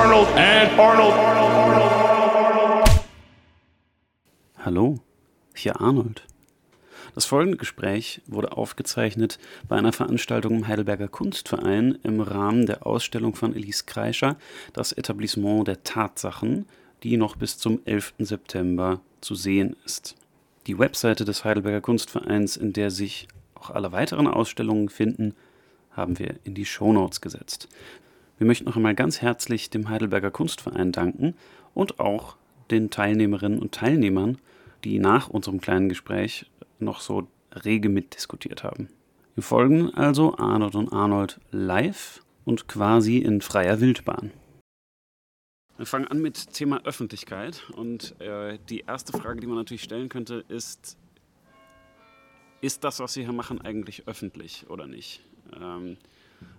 Arnold and Arnold. Hallo, hier Arnold. Das folgende Gespräch wurde aufgezeichnet bei einer Veranstaltung im Heidelberger Kunstverein im Rahmen der Ausstellung von Elise Kreischer, das Etablissement der Tatsachen, die noch bis zum 11. September zu sehen ist. Die Webseite des Heidelberger Kunstvereins, in der sich auch alle weiteren Ausstellungen finden, haben wir in die Shownotes gesetzt. Wir möchten noch einmal ganz herzlich dem Heidelberger Kunstverein danken und auch den Teilnehmerinnen und Teilnehmern, die nach unserem kleinen Gespräch noch so rege mitdiskutiert haben. Wir folgen also Arnold und Arnold live und quasi in freier Wildbahn. Wir fangen an mit Thema Öffentlichkeit und äh, die erste Frage, die man natürlich stellen könnte, ist, ist das, was Sie hier machen, eigentlich öffentlich oder nicht? Ähm,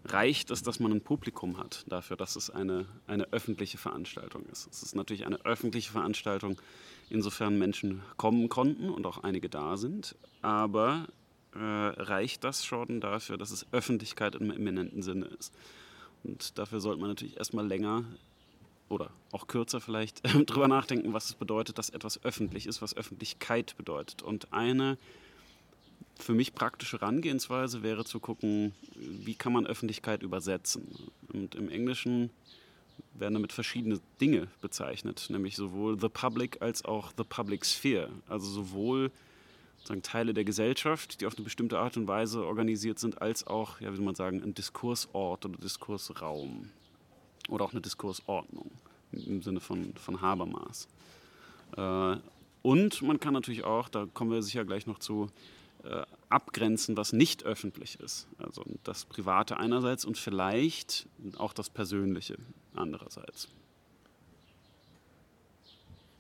reicht es, dass man ein Publikum hat dafür, dass es eine, eine öffentliche Veranstaltung ist? Es ist natürlich eine öffentliche Veranstaltung, insofern Menschen kommen konnten und auch einige da sind, aber äh, reicht das schon dafür, dass es Öffentlichkeit im eminenten Sinne ist? Und dafür sollte man natürlich erstmal länger oder auch kürzer vielleicht drüber nachdenken, was es bedeutet, dass etwas öffentlich ist, was Öffentlichkeit bedeutet. Und eine für mich praktische Herangehensweise wäre zu gucken, wie kann man Öffentlichkeit übersetzen. Und im Englischen werden damit verschiedene Dinge bezeichnet, nämlich sowohl the public als auch the public sphere. Also sowohl sagen, Teile der Gesellschaft, die auf eine bestimmte Art und Weise organisiert sind, als auch, ja, wie soll man sagen, ein Diskursort oder Diskursraum oder auch eine Diskursordnung im Sinne von, von Habermas. Äh, und man kann natürlich auch, da kommen wir sicher gleich noch zu, abgrenzen, was nicht öffentlich ist. Also das Private einerseits und vielleicht auch das Persönliche andererseits.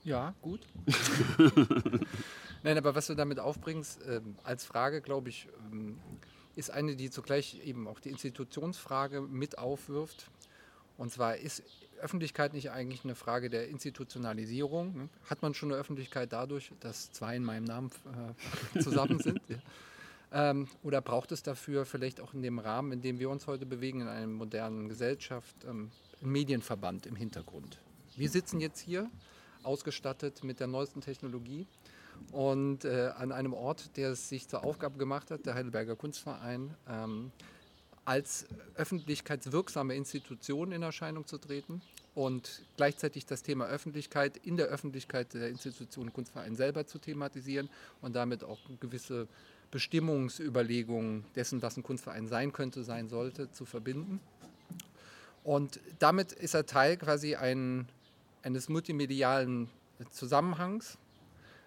Ja, gut. Nein, aber was du damit aufbringst, äh, als Frage, glaube ich, ähm, ist eine, die zugleich eben auch die Institutionsfrage mit aufwirft. Und zwar ist Öffentlichkeit nicht eigentlich eine Frage der Institutionalisierung? Ne? Hat man schon eine Öffentlichkeit dadurch, dass zwei in meinem Namen äh, zusammen sind? Ja. Ähm, oder braucht es dafür vielleicht auch in dem Rahmen, in dem wir uns heute bewegen, in einer modernen Gesellschaft, ähm, einen Medienverband im Hintergrund? Wir sitzen jetzt hier, ausgestattet mit der neuesten Technologie und äh, an einem Ort, der es sich zur Aufgabe gemacht hat, der Heidelberger Kunstverein, ähm, als öffentlichkeitswirksame Institution in Erscheinung zu treten und gleichzeitig das Thema Öffentlichkeit in der Öffentlichkeit der Institution Kunstverein selber zu thematisieren und damit auch gewisse Bestimmungsüberlegungen dessen, was ein Kunstverein sein könnte, sein sollte, zu verbinden. Und damit ist er Teil quasi ein, eines multimedialen Zusammenhangs,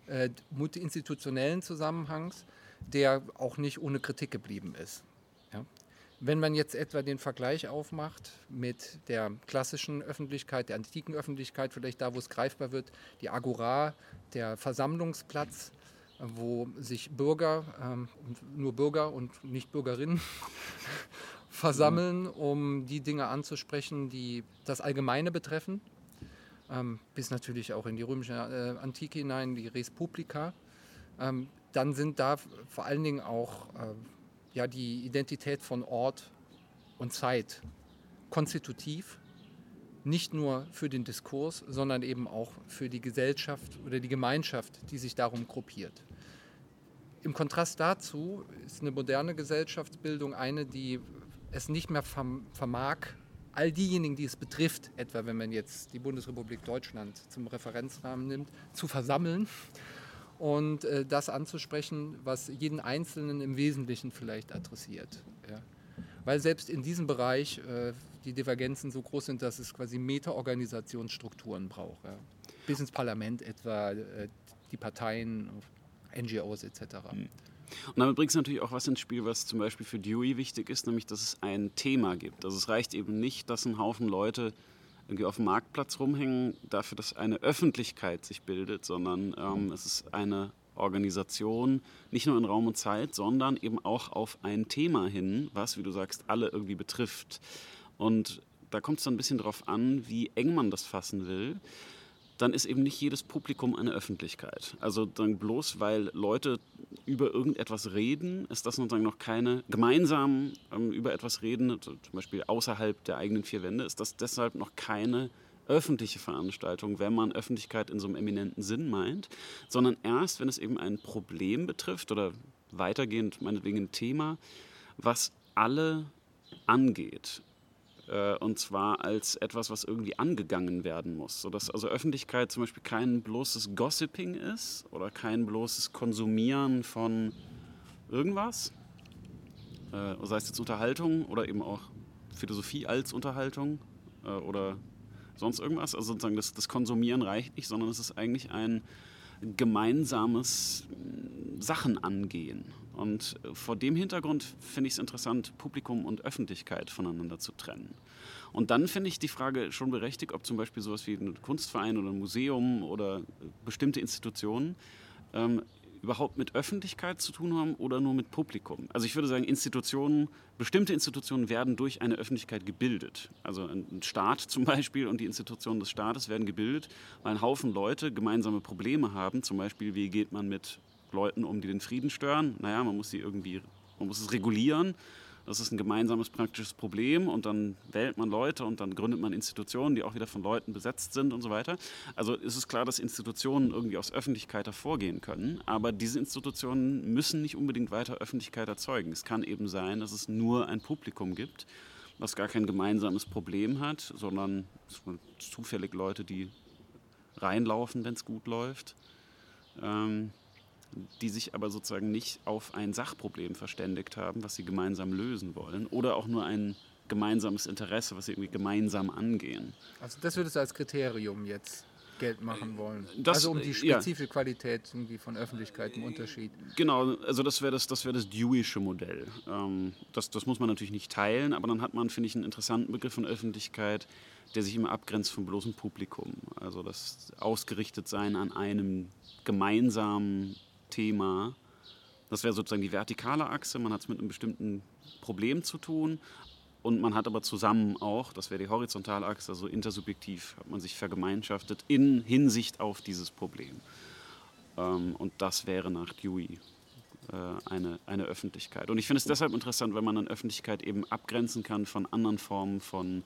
äh, multiinstitutionellen Zusammenhangs, der auch nicht ohne Kritik geblieben ist. Wenn man jetzt etwa den Vergleich aufmacht mit der klassischen Öffentlichkeit, der antiken Öffentlichkeit, vielleicht da, wo es greifbar wird, die Agora, der Versammlungsplatz, wo sich Bürger, ähm, nur Bürger und nicht Bürgerinnen versammeln, um die Dinge anzusprechen, die das Allgemeine betreffen, ähm, bis natürlich auch in die römische äh, Antike hinein, die Res Publica. Ähm, dann sind da vor allen Dingen auch äh, ja die Identität von Ort und Zeit konstitutiv, nicht nur für den Diskurs, sondern eben auch für die Gesellschaft oder die Gemeinschaft, die sich darum gruppiert. Im Kontrast dazu ist eine moderne Gesellschaftsbildung eine, die es nicht mehr vermag, all diejenigen, die es betrifft, etwa wenn man jetzt die Bundesrepublik Deutschland zum Referenzrahmen nimmt, zu versammeln und äh, das anzusprechen, was jeden Einzelnen im Wesentlichen vielleicht adressiert. Ja. Weil selbst in diesem Bereich äh, die Divergenzen so groß sind, dass es quasi Meta-Organisationsstrukturen braucht. Ja. Bis ins Parlament etwa, äh, die Parteien, NGOs etc. Mhm. Und damit bringt es natürlich auch was ins Spiel, was zum Beispiel für Dewey wichtig ist, nämlich dass es ein Thema gibt. Also es reicht eben nicht, dass ein Haufen Leute irgendwie auf dem Marktplatz rumhängen, dafür, dass eine Öffentlichkeit sich bildet, sondern ähm, es ist eine Organisation, nicht nur in Raum und Zeit, sondern eben auch auf ein Thema hin, was, wie du sagst, alle irgendwie betrifft. Und da kommt es dann ein bisschen darauf an, wie eng man das fassen will dann ist eben nicht jedes Publikum eine Öffentlichkeit. Also dann bloß weil Leute über irgendetwas reden, ist das sozusagen noch keine gemeinsam ähm, über etwas reden, zum Beispiel außerhalb der eigenen vier Wände, ist das deshalb noch keine öffentliche Veranstaltung, wenn man Öffentlichkeit in so einem eminenten Sinn meint, sondern erst, wenn es eben ein Problem betrifft oder weitergehend meinetwegen ein Thema, was alle angeht. Äh, und zwar als etwas, was irgendwie angegangen werden muss. Sodass also Öffentlichkeit zum Beispiel kein bloßes Gossiping ist oder kein bloßes Konsumieren von irgendwas, äh, sei es jetzt Unterhaltung oder eben auch Philosophie als Unterhaltung äh, oder sonst irgendwas. Also sozusagen das, das Konsumieren reicht nicht, sondern es ist eigentlich ein gemeinsames Sachen angehen. Und vor dem Hintergrund finde ich es interessant, Publikum und Öffentlichkeit voneinander zu trennen. Und dann finde ich die Frage schon berechtigt, ob zum Beispiel sowas wie ein Kunstverein oder ein Museum oder bestimmte Institutionen ähm, überhaupt mit Öffentlichkeit zu tun haben oder nur mit Publikum. Also ich würde sagen, Institutionen, bestimmte Institutionen werden durch eine Öffentlichkeit gebildet. Also ein Staat zum Beispiel und die Institutionen des Staates werden gebildet, weil ein Haufen Leute gemeinsame Probleme haben. Zum Beispiel, wie geht man mit Leuten um, die den Frieden stören? Naja, man muss sie irgendwie, man muss es regulieren. Das ist ein gemeinsames praktisches Problem und dann wählt man Leute und dann gründet man Institutionen, die auch wieder von Leuten besetzt sind und so weiter. Also ist es klar, dass Institutionen irgendwie aus Öffentlichkeit hervorgehen können, aber diese Institutionen müssen nicht unbedingt weiter Öffentlichkeit erzeugen. Es kann eben sein, dass es nur ein Publikum gibt, was gar kein gemeinsames Problem hat, sondern zufällig Leute, die reinlaufen, wenn es gut läuft. Ähm, die sich aber sozusagen nicht auf ein Sachproblem verständigt haben, was sie gemeinsam lösen wollen oder auch nur ein gemeinsames Interesse, was sie irgendwie gemeinsam angehen. Also das würdest du als Kriterium jetzt Geld machen wollen. Das, also um die spezifische ja. Qualität irgendwie von Öffentlichkeit im Unterschied. Genau, also das wäre das, das, wär das Dewische Modell. Ähm, das, das muss man natürlich nicht teilen, aber dann hat man, finde ich, einen interessanten Begriff von Öffentlichkeit, der sich immer abgrenzt vom bloßen Publikum. Also das Ausgerichtetsein an einem gemeinsamen Thema. Das wäre sozusagen die vertikale Achse. Man hat es mit einem bestimmten Problem zu tun. Und man hat aber zusammen auch, das wäre die horizontale Achse, also intersubjektiv, hat man sich vergemeinschaftet in Hinsicht auf dieses Problem. Ähm, und das wäre nach Dewey äh, eine, eine Öffentlichkeit. Und ich finde es deshalb interessant, weil man dann Öffentlichkeit eben abgrenzen kann von anderen Formen von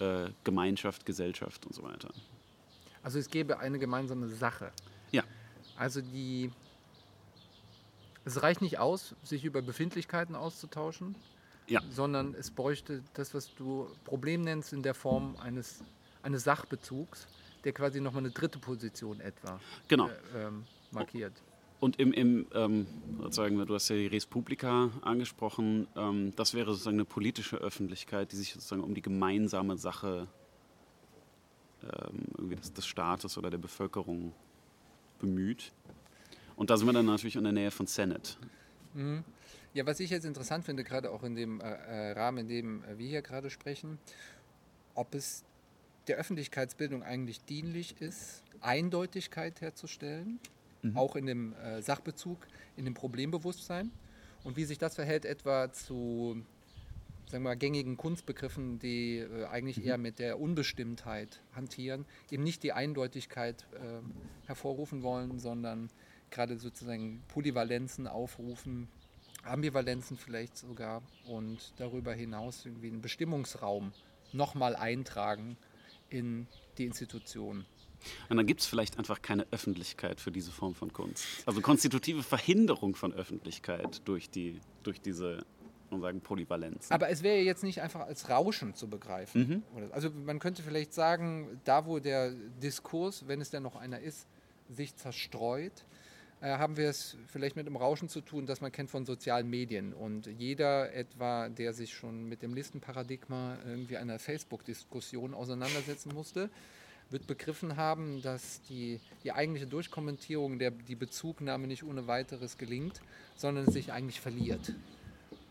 äh, Gemeinschaft, Gesellschaft und so weiter. Also es gäbe eine gemeinsame Sache. Ja. Also die es reicht nicht aus, sich über Befindlichkeiten auszutauschen, ja. sondern es bräuchte das, was du Problem nennst, in der Form eines, eines Sachbezugs, der quasi nochmal eine dritte Position etwa genau. äh, ähm, markiert. Und im, im ähm, sozusagen, du hast ja die Res Publica angesprochen, ähm, das wäre sozusagen eine politische Öffentlichkeit, die sich sozusagen um die gemeinsame Sache ähm, irgendwie des, des Staates oder der Bevölkerung bemüht. Und da sind wir dann natürlich in der Nähe von Senate. Mhm. Ja, was ich jetzt interessant finde, gerade auch in dem äh, äh Rahmen, in dem äh, wir hier gerade sprechen, ob es der Öffentlichkeitsbildung eigentlich dienlich ist, Eindeutigkeit herzustellen, mhm. auch in dem äh, Sachbezug, in dem Problembewusstsein und wie sich das verhält etwa zu sagen wir mal, gängigen Kunstbegriffen, die äh, eigentlich mhm. eher mit der Unbestimmtheit hantieren, eben nicht die Eindeutigkeit äh, hervorrufen wollen, sondern gerade sozusagen Polyvalenzen aufrufen, Ambivalenzen vielleicht sogar und darüber hinaus irgendwie einen Bestimmungsraum nochmal eintragen in die Institution. Und dann gibt es vielleicht einfach keine Öffentlichkeit für diese Form von Kunst. Also konstitutive Verhinderung von Öffentlichkeit durch, die, durch diese sagen, Polyvalenz. Aber es wäre jetzt nicht einfach als Rauschen zu begreifen. Mhm. Also man könnte vielleicht sagen, da wo der Diskurs, wenn es denn noch einer ist, sich zerstreut, haben wir es vielleicht mit einem Rauschen zu tun, das man kennt von sozialen Medien. Und jeder etwa, der sich schon mit dem Listenparadigma irgendwie einer Facebook-Diskussion auseinandersetzen musste, wird begriffen haben, dass die, die eigentliche Durchkommentierung, der, die Bezugnahme nicht ohne weiteres gelingt, sondern sich eigentlich verliert.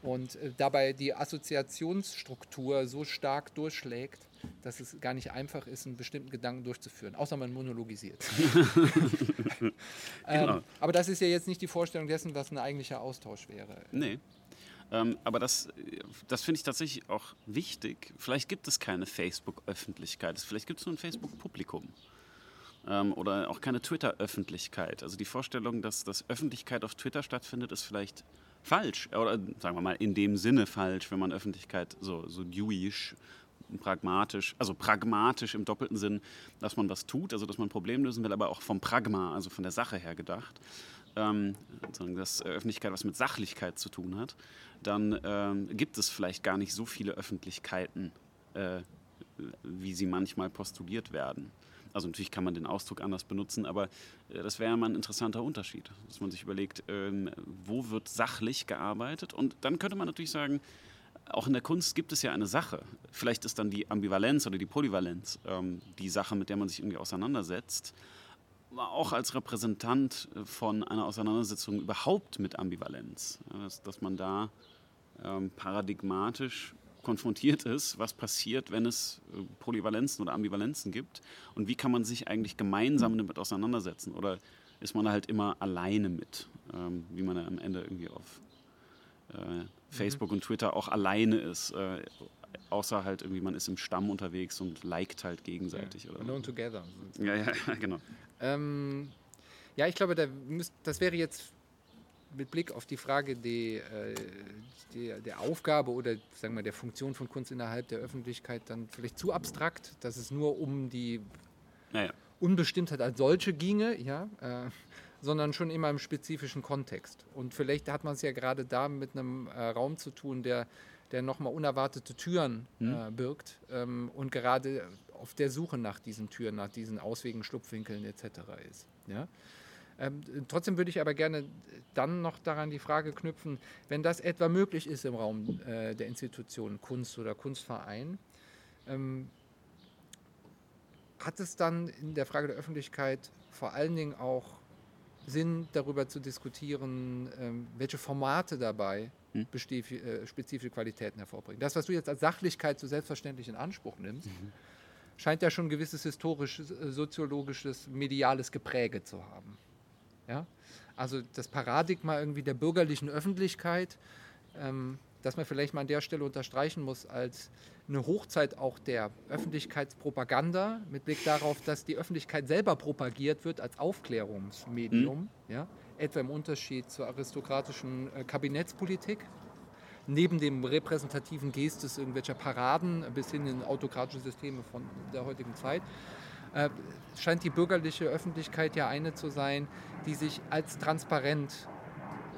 Und äh, dabei die Assoziationsstruktur so stark durchschlägt, dass es gar nicht einfach ist, einen bestimmten Gedanken durchzuführen, außer man monologisiert. genau. ähm, aber das ist ja jetzt nicht die Vorstellung dessen, was ein eigentlicher Austausch wäre. Nee. Ähm, aber das, das finde ich tatsächlich auch wichtig. Vielleicht gibt es keine Facebook-Öffentlichkeit, vielleicht gibt es nur ein Facebook-Publikum. Ähm, oder auch keine Twitter-Öffentlichkeit. Also die Vorstellung, dass, dass Öffentlichkeit auf Twitter stattfindet, ist vielleicht falsch. Oder sagen wir mal in dem Sinne falsch, wenn man Öffentlichkeit so, so Deweyisch pragmatisch, also pragmatisch im doppelten Sinn, dass man was tut, also dass man ein Problem lösen will, aber auch vom Pragma, also von der Sache her gedacht, ähm, dass Öffentlichkeit was mit Sachlichkeit zu tun hat, dann ähm, gibt es vielleicht gar nicht so viele Öffentlichkeiten, äh, wie sie manchmal postuliert werden. Also natürlich kann man den Ausdruck anders benutzen, aber äh, das wäre mal ein interessanter Unterschied, dass man sich überlegt, ähm, wo wird sachlich gearbeitet und dann könnte man natürlich sagen, auch in der Kunst gibt es ja eine Sache. Vielleicht ist dann die Ambivalenz oder die Polyvalenz ähm, die Sache, mit der man sich irgendwie auseinandersetzt. Auch als Repräsentant von einer Auseinandersetzung überhaupt mit Ambivalenz. Ja, dass, dass, man da ähm, paradigmatisch konfrontiert ist, was passiert, wenn es äh, Polyvalenzen oder Ambivalenzen gibt und wie kann man sich eigentlich gemeinsam damit auseinandersetzen oder ist man da halt immer alleine mit, ähm, wie man ja am Ende irgendwie auf äh, Facebook mhm. und Twitter auch alleine ist. Äh, außer halt irgendwie, man ist im Stamm unterwegs und liked halt gegenseitig. Ja, oder alone together. Ja, ja, genau. Ähm, ja, ich glaube, da müsst, das wäre jetzt mit Blick auf die Frage die, äh, die, der Aufgabe oder sagen wir der Funktion von Kunst innerhalb der Öffentlichkeit dann vielleicht zu abstrakt, dass es nur um die ja, Unbestimmtheit als solche ginge, ja. Äh, sondern schon immer im spezifischen Kontext. Und vielleicht hat man es ja gerade da mit einem äh, Raum zu tun, der, der nochmal unerwartete Türen mhm. äh, birgt ähm, und gerade auf der Suche nach diesen Türen, nach diesen Auswegen, Schlupfwinkeln etc. ist. Ja? Ähm, trotzdem würde ich aber gerne dann noch daran die Frage knüpfen, wenn das etwa möglich ist im Raum äh, der Institutionen Kunst oder Kunstverein, ähm, hat es dann in der Frage der Öffentlichkeit vor allen Dingen auch Sinn, darüber zu diskutieren, ähm, welche Formate dabei hm? äh, spezifische Qualitäten hervorbringen. Das, was du jetzt als Sachlichkeit so selbstverständlich in Anspruch nimmst, mhm. scheint ja schon ein gewisses historisches, soziologisches, mediales Gepräge zu haben. Ja? Also das Paradigma irgendwie der bürgerlichen Öffentlichkeit, ähm, das man vielleicht mal an der Stelle unterstreichen muss als eine Hochzeit auch der Öffentlichkeitspropaganda mit Blick darauf, dass die Öffentlichkeit selber propagiert wird als Aufklärungsmedium, mhm. ja, etwa im Unterschied zur aristokratischen äh, Kabinettspolitik. Neben dem repräsentativen Gestes irgendwelcher Paraden bis hin in autokratische Systeme von der heutigen Zeit, scheint die bürgerliche Öffentlichkeit ja eine zu sein, die sich als transparent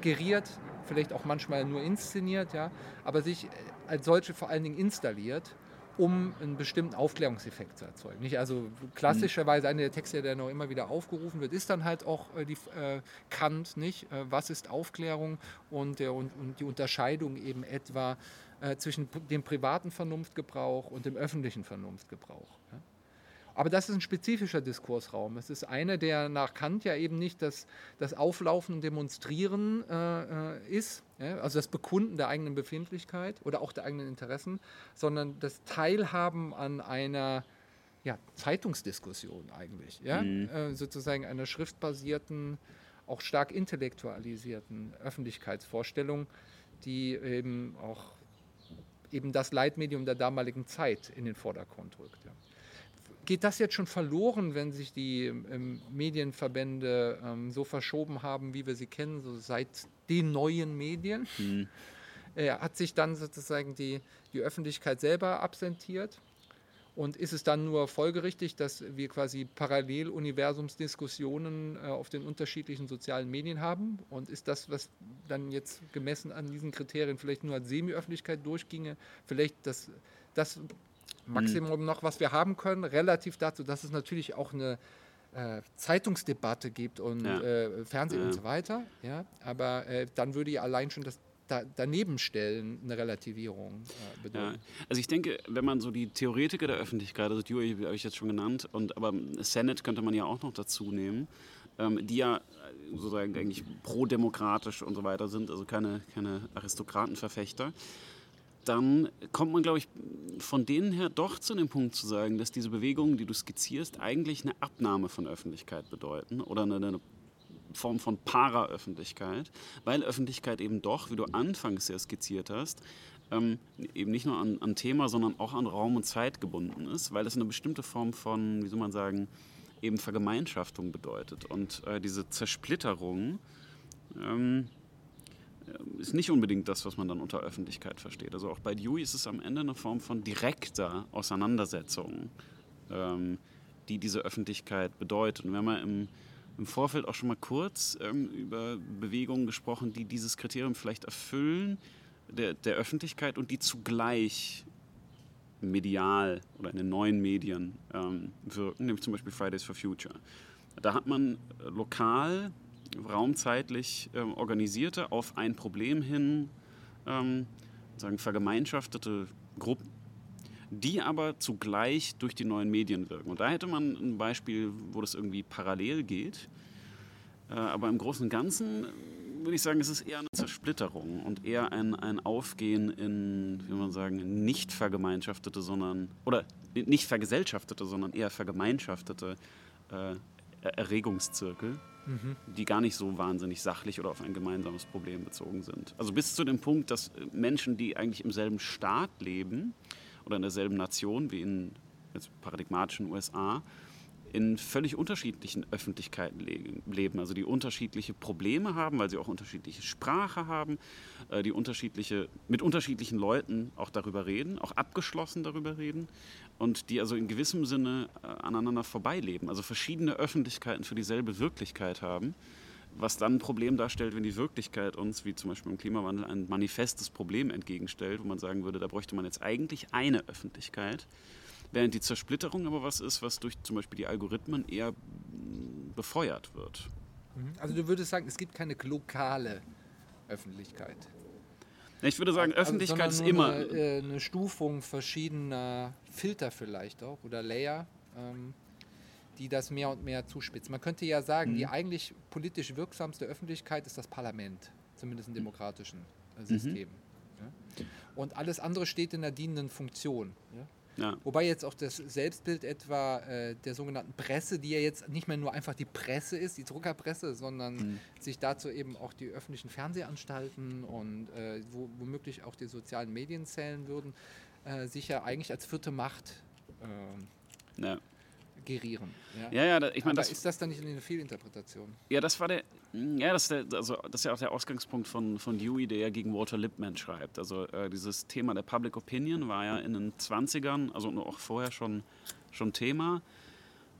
geriert, vielleicht auch manchmal nur inszeniert, ja, aber sich als solche vor allen Dingen installiert, um einen bestimmten Aufklärungseffekt zu erzeugen. Nicht? Also klassischerweise einer der Texte, der noch immer wieder aufgerufen wird, ist dann halt auch äh, die äh, Kant, nicht? Äh, was ist Aufklärung und, der, und, und die Unterscheidung eben etwa äh, zwischen dem privaten Vernunftgebrauch und dem öffentlichen Vernunftgebrauch. Ja? Aber das ist ein spezifischer Diskursraum. Es ist einer, der nach Kant ja eben nicht das, das Auflaufen und Demonstrieren äh, äh, ist, ja, also das Bekunden der eigenen Befindlichkeit oder auch der eigenen Interessen, sondern das Teilhaben an einer ja, Zeitungsdiskussion eigentlich, ja? Mhm. Äh, sozusagen einer schriftbasierten, auch stark intellektualisierten Öffentlichkeitsvorstellung, die eben auch eben das Leitmedium der damaligen Zeit in den Vordergrund rückt. Ja geht das jetzt schon verloren, wenn sich die ähm, Medienverbände ähm, so verschoben haben, wie wir sie kennen, so seit den neuen Medien? Mhm. Äh, hat sich dann sozusagen die, die Öffentlichkeit selber absentiert? Und ist es dann nur folgerichtig, dass wir quasi Paralleluniversumsdiskussionen äh, auf den unterschiedlichen sozialen Medien haben? Und ist das, was dann jetzt gemessen an diesen Kriterien vielleicht nur als Semi-Öffentlichkeit durchginge, vielleicht das, das Maximum noch, was wir haben können, relativ dazu, dass es natürlich auch eine äh, Zeitungsdebatte gibt und ja. äh, Fernsehen ja. und so weiter. Ja? Aber äh, dann würde ja allein schon das da, daneben stellen eine Relativierung äh, bedeuten. Ja. Also ich denke, wenn man so die Theoretiker der Öffentlichkeit, also Dewey habe ich jetzt schon genannt, und aber Senate könnte man ja auch noch dazu nehmen, ähm, die ja sozusagen eigentlich pro-demokratisch und so weiter sind, also keine, keine Aristokratenverfechter dann kommt man, glaube ich, von denen her doch zu dem Punkt zu sagen, dass diese Bewegungen, die du skizzierst, eigentlich eine Abnahme von Öffentlichkeit bedeuten oder eine, eine Form von Para-Öffentlichkeit, weil Öffentlichkeit eben doch, wie du anfangs ja skizziert hast, ähm, eben nicht nur an, an, Thema, sondern auch an Raum und Zeit gebunden ist, weil es eine bestimmte Form von, wie soll man sagen, eben Vergemeinschaftung bedeutet. Und äh, diese Zersplitterung, ähm, ist nicht unbedingt das, was man dann unter Öffentlichkeit versteht. Also auch bei Dewey ist es am Ende eine Form von direkter Auseinandersetzung, ähm, die diese Öffentlichkeit bedeutet. Und wir haben ja im, im Vorfeld auch schon mal kurz ähm, über Bewegungen gesprochen, die dieses Kriterium vielleicht erfüllen, der, der Öffentlichkeit und die zugleich medial oder in den neuen Medien ähm, wirken, nämlich zum Beispiel Fridays for Future. Da hat man lokal raumzeitlich ähm, organisierte, auf ein Problem hin ähm, sagen vergemeinschaftete Gruppen, die aber zugleich durch die neuen Medien wirken. Und da hätte man ein Beispiel, wo das irgendwie parallel geht. Äh, aber im Großen und Ganzen würde ich sagen, es ist eher eine Zersplitterung und eher ein, ein Aufgehen in, wie man sagen, nicht vergemeinschaftete, sondern, oder nicht vergesellschaftete, sondern eher vergemeinschaftete äh, Erregungszirkel die gar nicht so wahnsinnig sachlich oder auf ein gemeinsames Problem bezogen sind. Also bis zu dem Punkt, dass Menschen, die eigentlich im selben Staat leben oder in derselben Nation wie in jetzt paradigmatischen USA, in völlig unterschiedlichen Öffentlichkeiten leben, also die unterschiedliche Probleme haben, weil sie auch unterschiedliche Sprache haben, äh, die unterschiedliche, mit unterschiedlichen Leuten auch darüber reden, auch abgeschlossen darüber reden und die also in gewissem Sinne äh, aneinander vorbeileben, also verschiedene Öffentlichkeiten für dieselbe Wirklichkeit haben, was dann ein Problem darstellt, wenn die Wirklichkeit uns, wie zum Beispiel im Klimawandel, ein manifestes Problem entgegenstellt, wo man sagen würde, da bräuchte man jetzt eigentlich eine Öffentlichkeit, während die Zersplitterung aber was ist, was durch zum Beispiel die Algorithmen eher befeuert wird. Mhm. Also du würdest sagen, es gibt keine lokale Öffentlichkeit. Ich würde sagen, also, Öffentlichkeit ist immer. Eine, äh, eine, Stufung verschiedener Filter vielleicht auch oder Layer, ähm, die das mehr und mehr zuspitzen. Man könnte ja sagen, mhm. die eigentlich politisch wirksamste Öffentlichkeit ist das Parlament, zumindest im demokratischen äh, System. Mhm. Ja? Und alles andere steht in der dienenden Funktion. Ja? Ja. Wobei jetzt auch das Selbstbild etwa äh, der sogenannten Presse, die ja jetzt nicht mehr nur einfach die Presse ist, die Druckerpresse, sondern mhm. sich dazu eben auch die öffentlichen Fernsehanstalten und äh, wo, womöglich auch die sozialen Medien zählen würden, äh, sich ja eigentlich als vierte Macht ähm, ja gerieren. Ja, ja, ja ich meine, das ist das dann nicht eine Fehlinterpretation? Ja, das war der, ja, das ist, der, also, das ist ja auch der Ausgangspunkt von, von Dewey, der ja gegen Walter Lippmann schreibt. Also äh, dieses Thema der Public Opinion war ja in den 20ern, also auch vorher schon, schon Thema.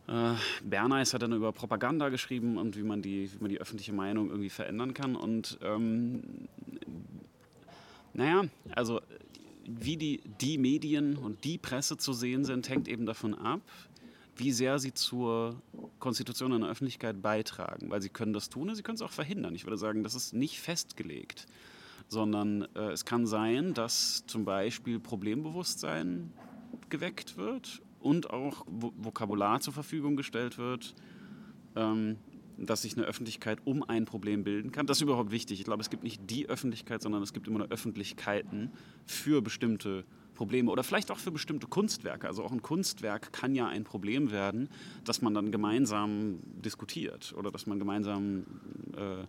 Äh, Bernays hat dann über Propaganda geschrieben und wie man die, wie man die öffentliche Meinung irgendwie verändern kann. Und ähm, naja, also wie die, die Medien und die Presse zu sehen sind, hängt eben davon ab, wie sehr sie zur Konstitution einer Öffentlichkeit beitragen. Weil sie können das tun, sie können es auch verhindern. Ich würde sagen, das ist nicht festgelegt, sondern äh, es kann sein, dass zum Beispiel Problembewusstsein geweckt wird und auch Vokabular zur Verfügung gestellt wird, ähm, dass sich eine Öffentlichkeit um ein Problem bilden kann. Das ist überhaupt wichtig. Ich glaube, es gibt nicht die Öffentlichkeit, sondern es gibt immer eine Öffentlichkeiten für bestimmte Probleme oder vielleicht auch für bestimmte Kunstwerke. Also auch ein Kunstwerk kann ja ein Problem werden, das man dann gemeinsam diskutiert oder das man gemeinsam äh,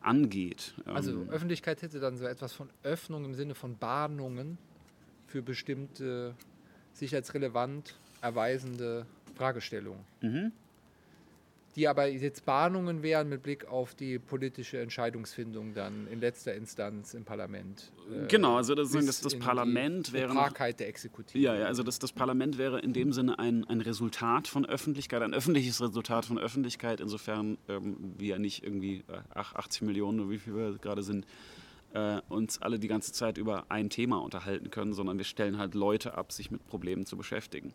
angeht. Also ähm, Öffentlichkeit hätte dann so etwas von Öffnung im Sinne von Bahnungen für bestimmte sich als relevant erweisende Fragestellungen. Mhm die aber jetzt Bahnungen wären mit Blick auf die politische Entscheidungsfindung dann in letzter Instanz im Parlament. Äh, genau, also das, das, das Parlament wäre. Die der Exekutive. Ja, ja, also das, das Parlament wäre in dem Sinne ein, ein Resultat von Öffentlichkeit, ein öffentliches Resultat von Öffentlichkeit, insofern ähm, wir ja nicht irgendwie äh, 80 Millionen, wie viel wir gerade sind, äh, uns alle die ganze Zeit über ein Thema unterhalten können, sondern wir stellen halt Leute ab, sich mit Problemen zu beschäftigen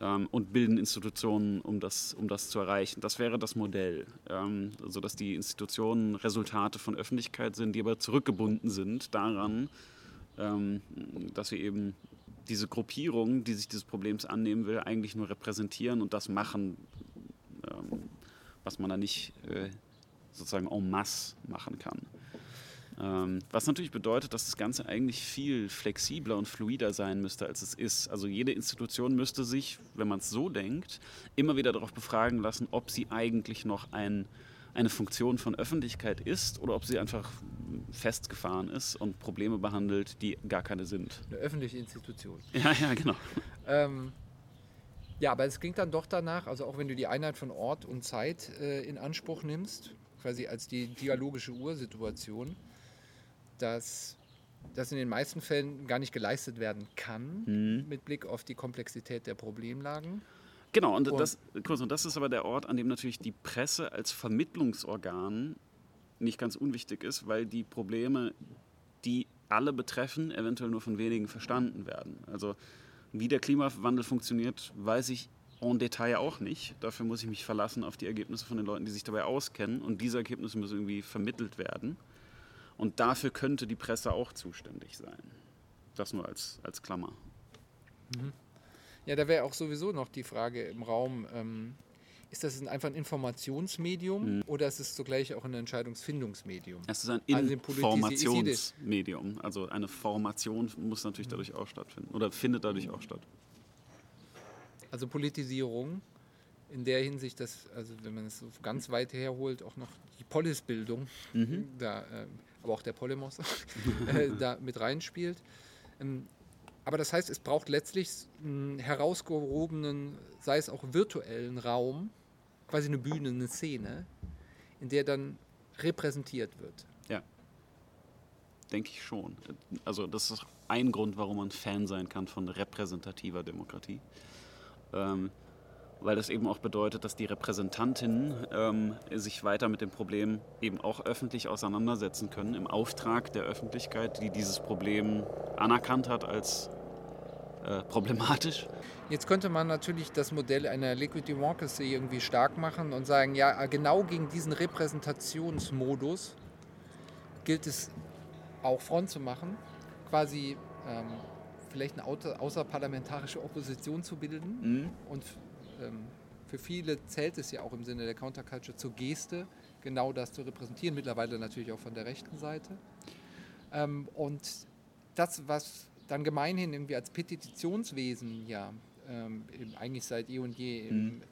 ähm, und bilden Institutionen, um das, um das zu erreichen. Das wäre das Modell, ähm, sodass die Institutionen Resultate von Öffentlichkeit sind, die aber zurückgebunden sind daran, ähm, dass sie eben diese Gruppierung, die sich dieses Problems annehmen will, eigentlich nur repräsentieren und das machen, ähm, was man da nicht äh, sozusagen en masse machen kann. Ähm, was natürlich bedeutet, dass das Ganze eigentlich viel flexibler und fluider sein müsste, als es ist. Also jede Institution müsste sich, wenn man es so denkt, immer wieder darauf befragen lassen, ob sie eigentlich noch ein, eine Funktion von Öffentlichkeit ist oder ob sie einfach festgefahren ist und Probleme behandelt, die gar keine sind. Eine öffentliche Institution. Ja, ja, genau. ähm, ja, aber es klingt dann doch danach, also auch wenn du die Einheit von Ort und Zeit äh, in Anspruch nimmst, quasi als die dialogische Ursituation, dass das in den meisten Fällen gar nicht geleistet werden kann, Mhm. mit Blick auf die Komplexität der Problemlagen. Genau, und, Und- das, kurz, und das ist aber der Ort, an dem natürlich die Presse als Vermittlungsorgan nicht ganz unwichtig ist, weil die Probleme, die alle betreffen, eventuell nur von wenigen verstanden werden. Also wie der Klimawandel funktioniert, weiß ich en Detail auch nicht. Dafür muss ich mich verlassen auf die Ergebnisse von den Leuten, die sich dabei auskennen. Und diese Ergebnisse müssen irgendwie vermittelt werden. Und dafür könnte die Presse auch zuständig sein. Das nur als, als Klammer. Ja, da wäre auch sowieso noch die Frage im Raum, ähm, ist das ein- einfach ein Informationsmedium Mhm. oder ist es zugleich auch ein Entscheidungsfindungsmedium? Es ist ein Also? Informationsmedium. Also eine Formation muss natürlich dadurch auch stattfinden oder findet dadurch auch statt. Also Politisierung in der Hinsicht, dass, also wenn man es so ganz weit herholt, auch noch die Polisbildung, Mhm. da, ähm, aber auch der Polemos äh, da mit reinspielt. Ähm, aber das heißt, es braucht letztlich einen herausgehobenen, sei es auch virtuellen Raum, quasi eine Bühne, eine Szene, in der dann repräsentiert wird. Denke ich schon. Also das ist ein Grund, warum man Fan sein kann von repräsentativer Demokratie. Ähm, weil das eben auch bedeutet, dass die Repräsentantinnen ähm, sich weiter mit dem Problem eben auch öffentlich auseinandersetzen können, im Auftrag der Öffentlichkeit, die dieses Problem anerkannt hat als äh, problematisch. Jetzt könnte man natürlich das Modell einer Liquid Democracy irgendwie stark machen und sagen, ja, genau gegen diesen Repräsentationsmodus gilt es auch Front zu machen, quasi ähm, vielleicht eine außer, außerparlamentarische Opposition zu bilden. Mhm. Und ähm, für viele zählt es ja auch im Sinne der Counterculture zur Geste, genau das zu repräsentieren, mittlerweile natürlich auch von der rechten Seite. Ähm, und das, was dann gemeinhin irgendwie als Petitionswesen ja ähm, eigentlich seit eh und je im, Mhm.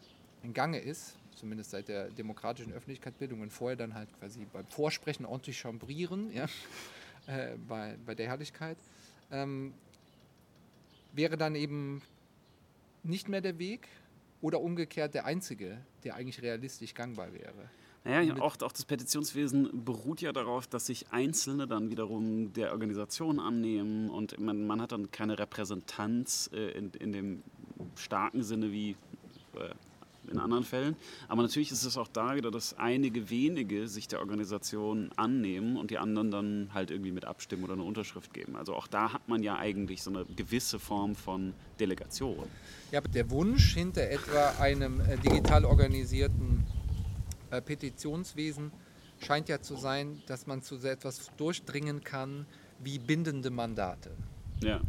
in Gange ist, zumindest seit der demokratischen Öffentlichkeitsbildung und vorher dann halt quasi beim Vorsprechen ordentlich chambrieren, ja, äh, bei, bei der Herrlichkeit, ähm, wäre dann eben nicht mehr der Weg oder umgekehrt der einzige, der eigentlich realistisch gangbar wäre. Naja, auch, auch das Petitionswesen beruht ja darauf, dass sich Einzelne dann wiederum der Organisation annehmen und man, man hat dann keine Repräsentanz äh, in, in dem starken Sinne wie äh, in anderen Fällen. Aber natürlich ist es auch da wieder, dass einige wenige sich der Organisation annehmen und die anderen dann halt irgendwie mit abstimmen oder eine Unterschrift geben. Also auch da hat man ja eigentlich so eine gewisse Form von Delegation. Ja, aber der Wunsch hinter etwa einem äh, digital organisierten äh, Petitionswesen scheint ja zu sein, dass man zu so etwas durchdringen kann wie bindende Mandate. Ja.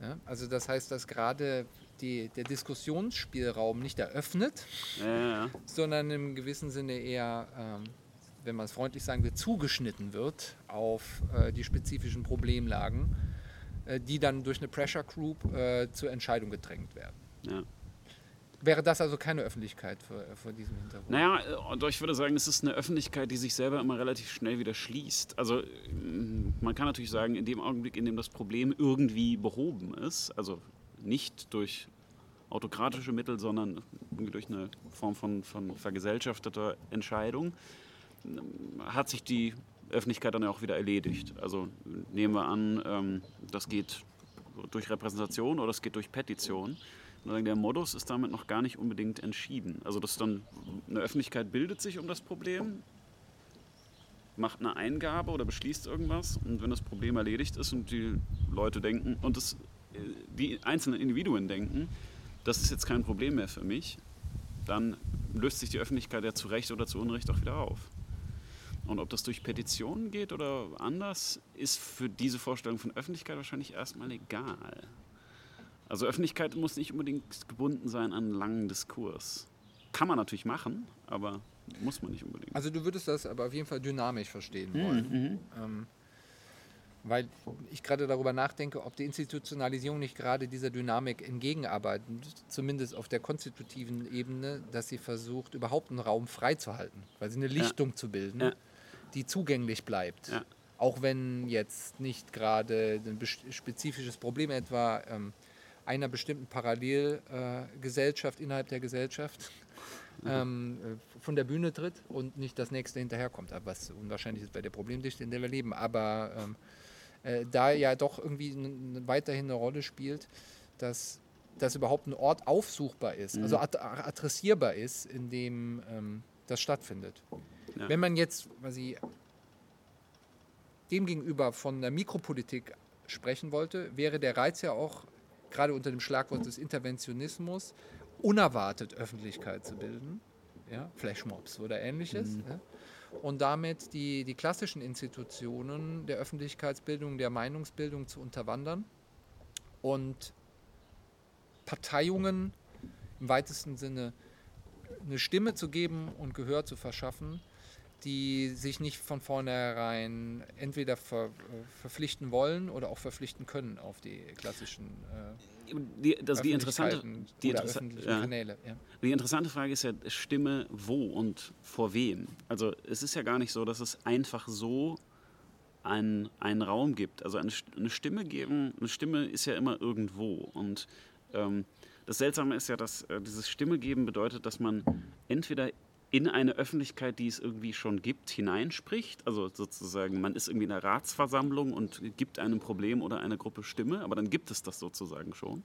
Ja? Also das heißt, dass gerade die, der Diskussionsspielraum nicht eröffnet, Ja, ja, sondern im gewissen Sinne eher, ähm, wenn man es freundlich sagen will, zugeschnitten wird auf äh, die spezifischen Problemlagen, äh, die dann durch eine Pressure Group äh, zur Entscheidung gedrängt werden. ja. Wäre das also keine Öffentlichkeit vor, vor diesem Hintergrund? Naja, äh, und ich würde sagen, es ist eine Öffentlichkeit, die sich selber immer relativ schnell wieder schließt. Also mm, man kann natürlich sagen, in dem Augenblick, in dem das Problem irgendwie behoben ist, also nicht durch autokratische Mittel, sondern durch eine Form von, von vergesellschafteter Entscheidung, mm, hat sich die Öffentlichkeit dann ja auch wieder erledigt. Also nehmen wir an, ähm, das geht durch Repräsentation oder es geht durch Petition. Der Modus ist damit noch gar nicht unbedingt entschieden. Also dass dann eine Öffentlichkeit bildet sich um das Problem, macht eine Eingabe oder beschließt irgendwas und wenn das Problem erledigt ist und die Leute denken und äh, die einzelnen Individuen denken, das ist jetzt kein Problem mehr für mich, dann löst sich die Öffentlichkeit ja zu Recht oder zu Unrecht auch wieder auf. Und ob das durch Petitionen geht oder anders, ist für diese Vorstellung von Öffentlichkeit wahrscheinlich erstmal egal. Also Öffentlichkeit muss nicht unbedingt gebunden sein an einen langen Diskurs. Kann man natürlich machen, aber muss man nicht unbedingt. Also du würdest das aber auf jeden Fall dynamisch verstehen Mhm, wollen. Ähm, weil ich gerade darüber nachdenke, ob die Institutionalisierung nicht gerade dieser Dynamik entgegenarbeitet, zumindest auf der konstitutiven Ebene, dass sie versucht, überhaupt einen Raum freizuhalten, weil sie eine Lichtung zu bilden, Ja. die zugänglich bleibt. Ja. Auch wenn jetzt nicht gerade ein spezifisches Problem etwa ähm, einer bestimmten Parallelgesellschaft äh, innerhalb der Gesellschaft ähm, äh, von der Bühne tritt und nicht das nächste hinterherkommt, was unwahrscheinlich ist bei der Problemdichte, in der wir leben. Aber ähm, äh, da ja doch irgendwie weiterhin eine Rolle spielt, dass, dass überhaupt ein Ort aufsuchbar ist, also mhm. also ad adressierbar ist, in dem ähm, das stattfindet. Ja. Wenn man jetzt quasi demgegenüber von der Mikropolitik sprechen wollte, wäre der Reiz ja auch gerade unter dem Schlagwort des Interventionismus unerwartet Öffentlichkeit zu bilden, ja, Flashmobs oder ähnliches. Mhm. Ja, und damit die, die klassischen Institutionen der Öffentlichkeitsbildung, der Meinungsbildung zu unterwandern und Parteiungen im weitesten Sinne eine Stimme zu geben und Gehör zu verschaffen, die sich nicht von vornherein entweder ver, verpflichten wollen oder auch verpflichten können auf die klassischen äh, die, das die interessante, die, Interessa ja. Kanäle. Ja. Die interessante Frage ist ja Stimme wo und vor wem. Also es ist ja gar nicht so, dass es einfach so einen, einen Raum gibt. Also eine, eine Stimme geben, eine Stimme ist ja immer irgendwo und ähm, das Seltsame ist ja, dass äh, dieses Stimme geben bedeutet, dass man entweder in eine Öffentlichkeit, die es irgendwie schon gibt, hineinspricht. Also sozusagen, man ist irgendwie in einer Ratsversammlung und gibt einem Problem oder einer Gruppe Stimme, aber dann gibt es das sozusagen schon.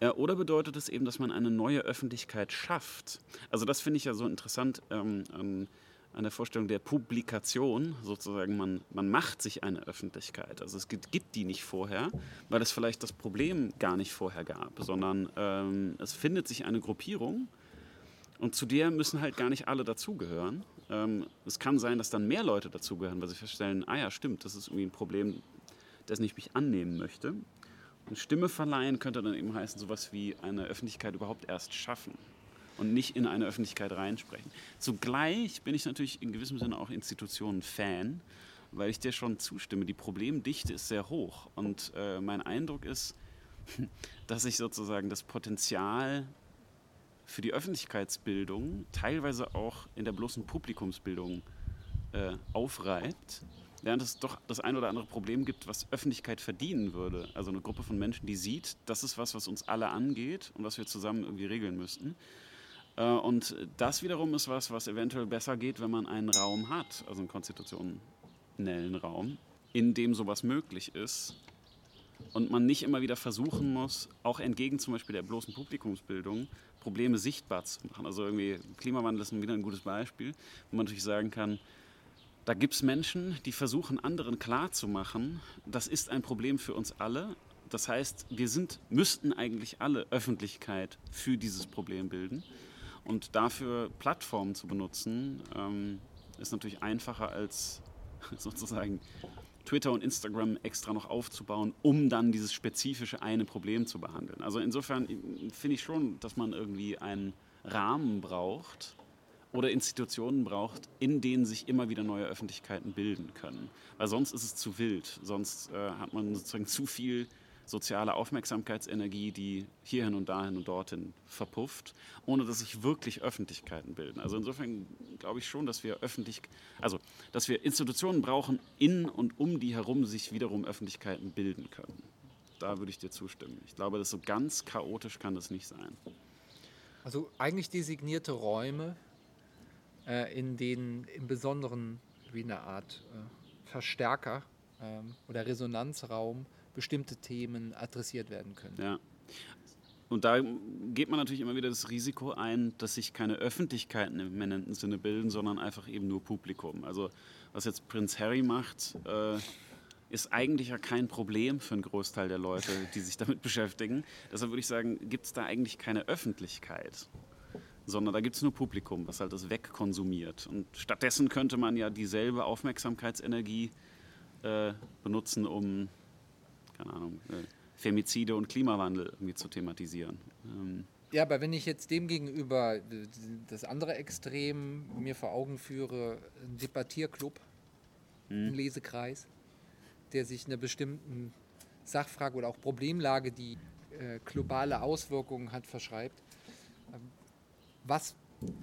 Äh, oder bedeutet es eben, dass man eine neue Öffentlichkeit schafft? Also das finde ich ja so interessant ähm, an, an, der Vorstellung der Publikation, sozusagen, man, man macht sich eine Öffentlichkeit. Also es gibt, gibt die nicht vorher, weil es vielleicht das Problem gar nicht vorher gab, sondern ähm, es findet sich eine Gruppierung, und zu der müssen halt gar nicht alle dazugehören. Ähm, es kann sein, dass dann mehr Leute dazugehören, weil sie feststellen, ah ja, stimmt, das ist irgendwie ein Problem, dessen ich mich annehmen möchte. Und Stimme verleihen könnte dann eben heißen, sowas wie eine Öffentlichkeit überhaupt erst schaffen und nicht in eine Öffentlichkeit reinsprechen. Zugleich bin ich natürlich in gewissem Sinne auch Institutionen-Fan, weil ich dir schon zustimme. Die Problemdichte ist sehr hoch und äh, mein Eindruck ist, dass ich sozusagen das Potenzial für die Öffentlichkeitsbildung, teilweise auch in der bloßen Publikumsbildung äh, aufreibt, während es doch das ein oder andere Problem gibt, was Öffentlichkeit verdienen würde. Also eine Gruppe von Menschen, die sieht, das ist was, was uns alle angeht und was wir zusammen irgendwie regeln müssten. Äh, und das wiederum ist was, was eventuell besser geht, wenn man einen Raum hat, also einen konstitutionellen Raum, in dem sowas möglich ist und man nicht immer wieder versuchen muss, auch entgegen zum Beispiel der bloßen Publikumsbildung, Probleme sichtbar zu machen. Also irgendwie Klimawandel ist wieder ein gutes Beispiel, wo man natürlich sagen kann, da gibt es Menschen, die versuchen anderen klarzumachen, das ist ein Problem für uns alle. Das heißt, wir sind, müssten eigentlich alle Öffentlichkeit für dieses Problem bilden. Und dafür Plattformen zu benutzen, ähm, ist natürlich einfacher als sozusagen Twitter und Instagram extra noch aufzubauen, um dann dieses spezifische eine Problem zu behandeln. Also insofern finde ich schon, dass man irgendwie einen Rahmen braucht oder Institutionen braucht, in denen sich immer wieder neue Öffentlichkeiten bilden können. Weil sonst ist es zu wild, sonst äh, hat man sozusagen zu viel soziale Aufmerksamkeitsenergie, die hierhin und dahin und dorthin verpufft, ohne dass sich wirklich Öffentlichkeiten bilden. Also insofern glaube ich schon, dass wir öffentlich, also dass wir Institutionen brauchen, in und um die herum sich wiederum Öffentlichkeiten bilden können. Da würde ich dir zustimmen. Ich glaube, dass so ganz chaotisch kann das nicht sein. Also eigentlich designierte Räume, äh, in denen im Besonderen wie eine Art äh, Verstärker ähm, oder Resonanzraum bestimmte Themen adressiert werden können. Ja. Und da geht man natürlich immer wieder das Risiko ein, dass sich keine Öffentlichkeiten im eminenten Sinne bilden, sondern einfach eben nur Publikum. Also was jetzt Prinz Harry macht, äh, ist eigentlich ja kein Problem für einen Großteil der Leute, die sich damit beschäftigen. Deshalb würde ich sagen, gibt es da eigentlich keine Öffentlichkeit, sondern da gibt es nur Publikum, was halt das wegkonsumiert. Und stattdessen könnte man ja dieselbe Aufmerksamkeitsenergie äh, benutzen, um keine Ahnung, äh, Femizide und Klimawandel irgendwie zu thematisieren. Ähm ja, aber wenn ich jetzt dem gegenüber das andere Extrem mir vor Augen führe, ein Debattierclub, hm. ein Lesekreis, der sich einer bestimmten Sachfrage oder auch Problemlage, die äh, globale Auswirkungen hat, verschreibt, ähm, was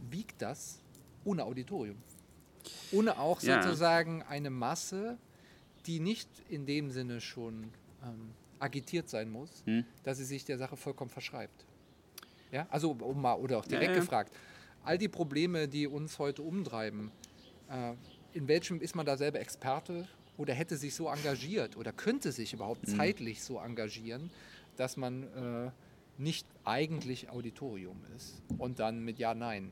wiegt das ohne Auditorium? Ohne auch ja. sozusagen eine Masse, die nicht in dem Sinne schon ähm, agitiert sein muss, hm. dass sie sich der Sache vollkommen verschreibt. Ja, also um mal oder auch direkt ja, ja. gefragt, all die Probleme, die uns heute umtreiben, äh, in welchem ist man da selber Experte oder hätte sich so engagiert oder könnte sich überhaupt hm. zeitlich so engagieren, dass man äh, nicht eigentlich Auditorium ist und dann mit Ja, Nein.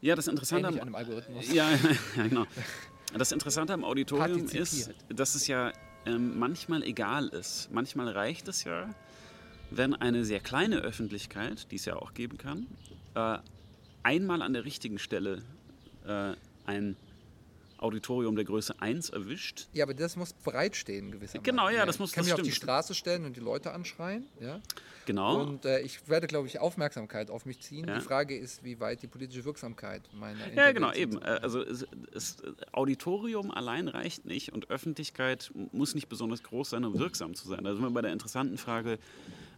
Ja, das Interessante am. Ja, ja, genau. Das Interessante am Auditorium ist, dass es ja ähm, manchmal egal ist. Manchmal reicht es ja, wenn eine sehr kleine Öffentlichkeit, die es ja auch geben kann, äh, einmal an der richtigen Stelle äh, ein Auditorium der Größe 1 erwischt. Ja, aber das muss bereitstehen gewissermaßen. Genau, ja, das muss Ich kann mich auf die Straße stellen und die Leute anschreien. Ja? Genau. Und äh, ich werde, glaube ich, Aufmerksamkeit auf mich ziehen. Ja. Die Frage ist, wie weit die politische Wirksamkeit meiner Ja, genau, eben. Äh, also es, es, Auditorium allein reicht nicht und Öffentlichkeit muss nicht besonders groß sein, um wirksam zu sein. Da sind wir bei der interessanten Frage,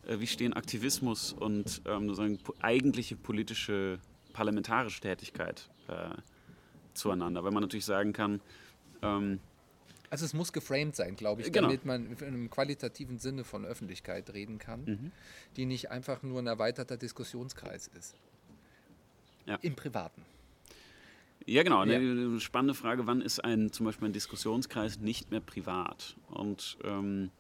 äh, wie stehen Aktivismus und ähm, sozusagen eigentliche politische parlamentarische Tätigkeit äh, zueinander, weil man natürlich sagen kann, ähm, also es muss geframed sein, glaube ich, genau. damit man in einem qualitativen Sinne von Öffentlichkeit reden kann, mhm. die nicht einfach nur ein erweiterter Diskussionskreis ist. Ja. Im Privaten. Ja, genau. Ja. Eine spannende Frage, wann ist ein zum Beispiel ein Diskussionskreis nicht mehr privat? Und ähm,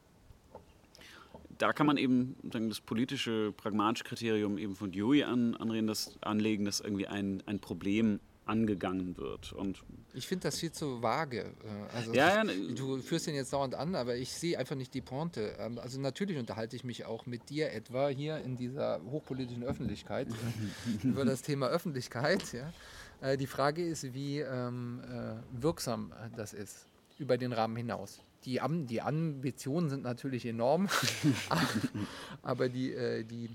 da kann man eben sagen, das politische, pragmatische Kriterium eben von Dewey an, anreden, das, anlegen, dass irgendwie ein, ein Problem angegangen wird. Und ich finde das viel zu vage. Äh, also ja, ja, ne, du führst ihn jetzt dauernd an, aber ich sehe einfach nicht die Pointe. Ähm, also natürlich unterhalte ich mich auch mit dir etwa hier in dieser hochpolitischen Öffentlichkeit über das Thema Öffentlichkeit. Ja. Äh, die Frage ist, wie ähm, äh, wirksam das ist über den Rahmen hinaus. Die, Am die Ambitionen sind natürlich enorm, aber die, äh, die,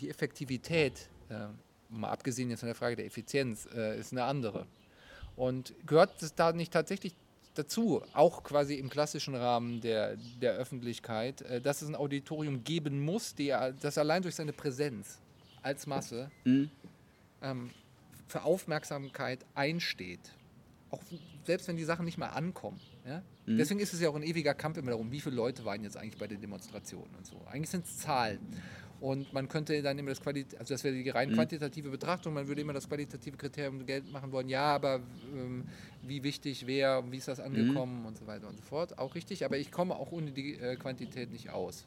die Effektivität äh, mal abgesehen jetzt von der Frage der Effizienz, äh, ist eine andere. Und gehört es da nicht tatsächlich dazu, auch quasi im klassischen Rahmen der, der Öffentlichkeit, äh, dass es ein Auditorium geben muss, die, das allein durch seine Präsenz als Masse mhm. ähm, für Aufmerksamkeit einsteht. Auch selbst wenn die Sachen nicht mehr ankommen. Ja? Mhm. Deswegen ist es ja auch ein ewiger Kampf immer darum, wie viele Leute waren jetzt eigentlich bei den Demonstrationen und so. Eigentlich sind es Zahlen. Und man könnte dann immer das Qualit also das wäre die rein mhm. quantitative Betrachtung, man würde immer das qualitative Kriterium Geld machen wollen, ja, aber ähm, wie wichtig, wer, wie ist das angekommen mhm. und so weiter und so fort. Auch richtig, aber ich komme auch ohne die äh, Quantität nicht aus.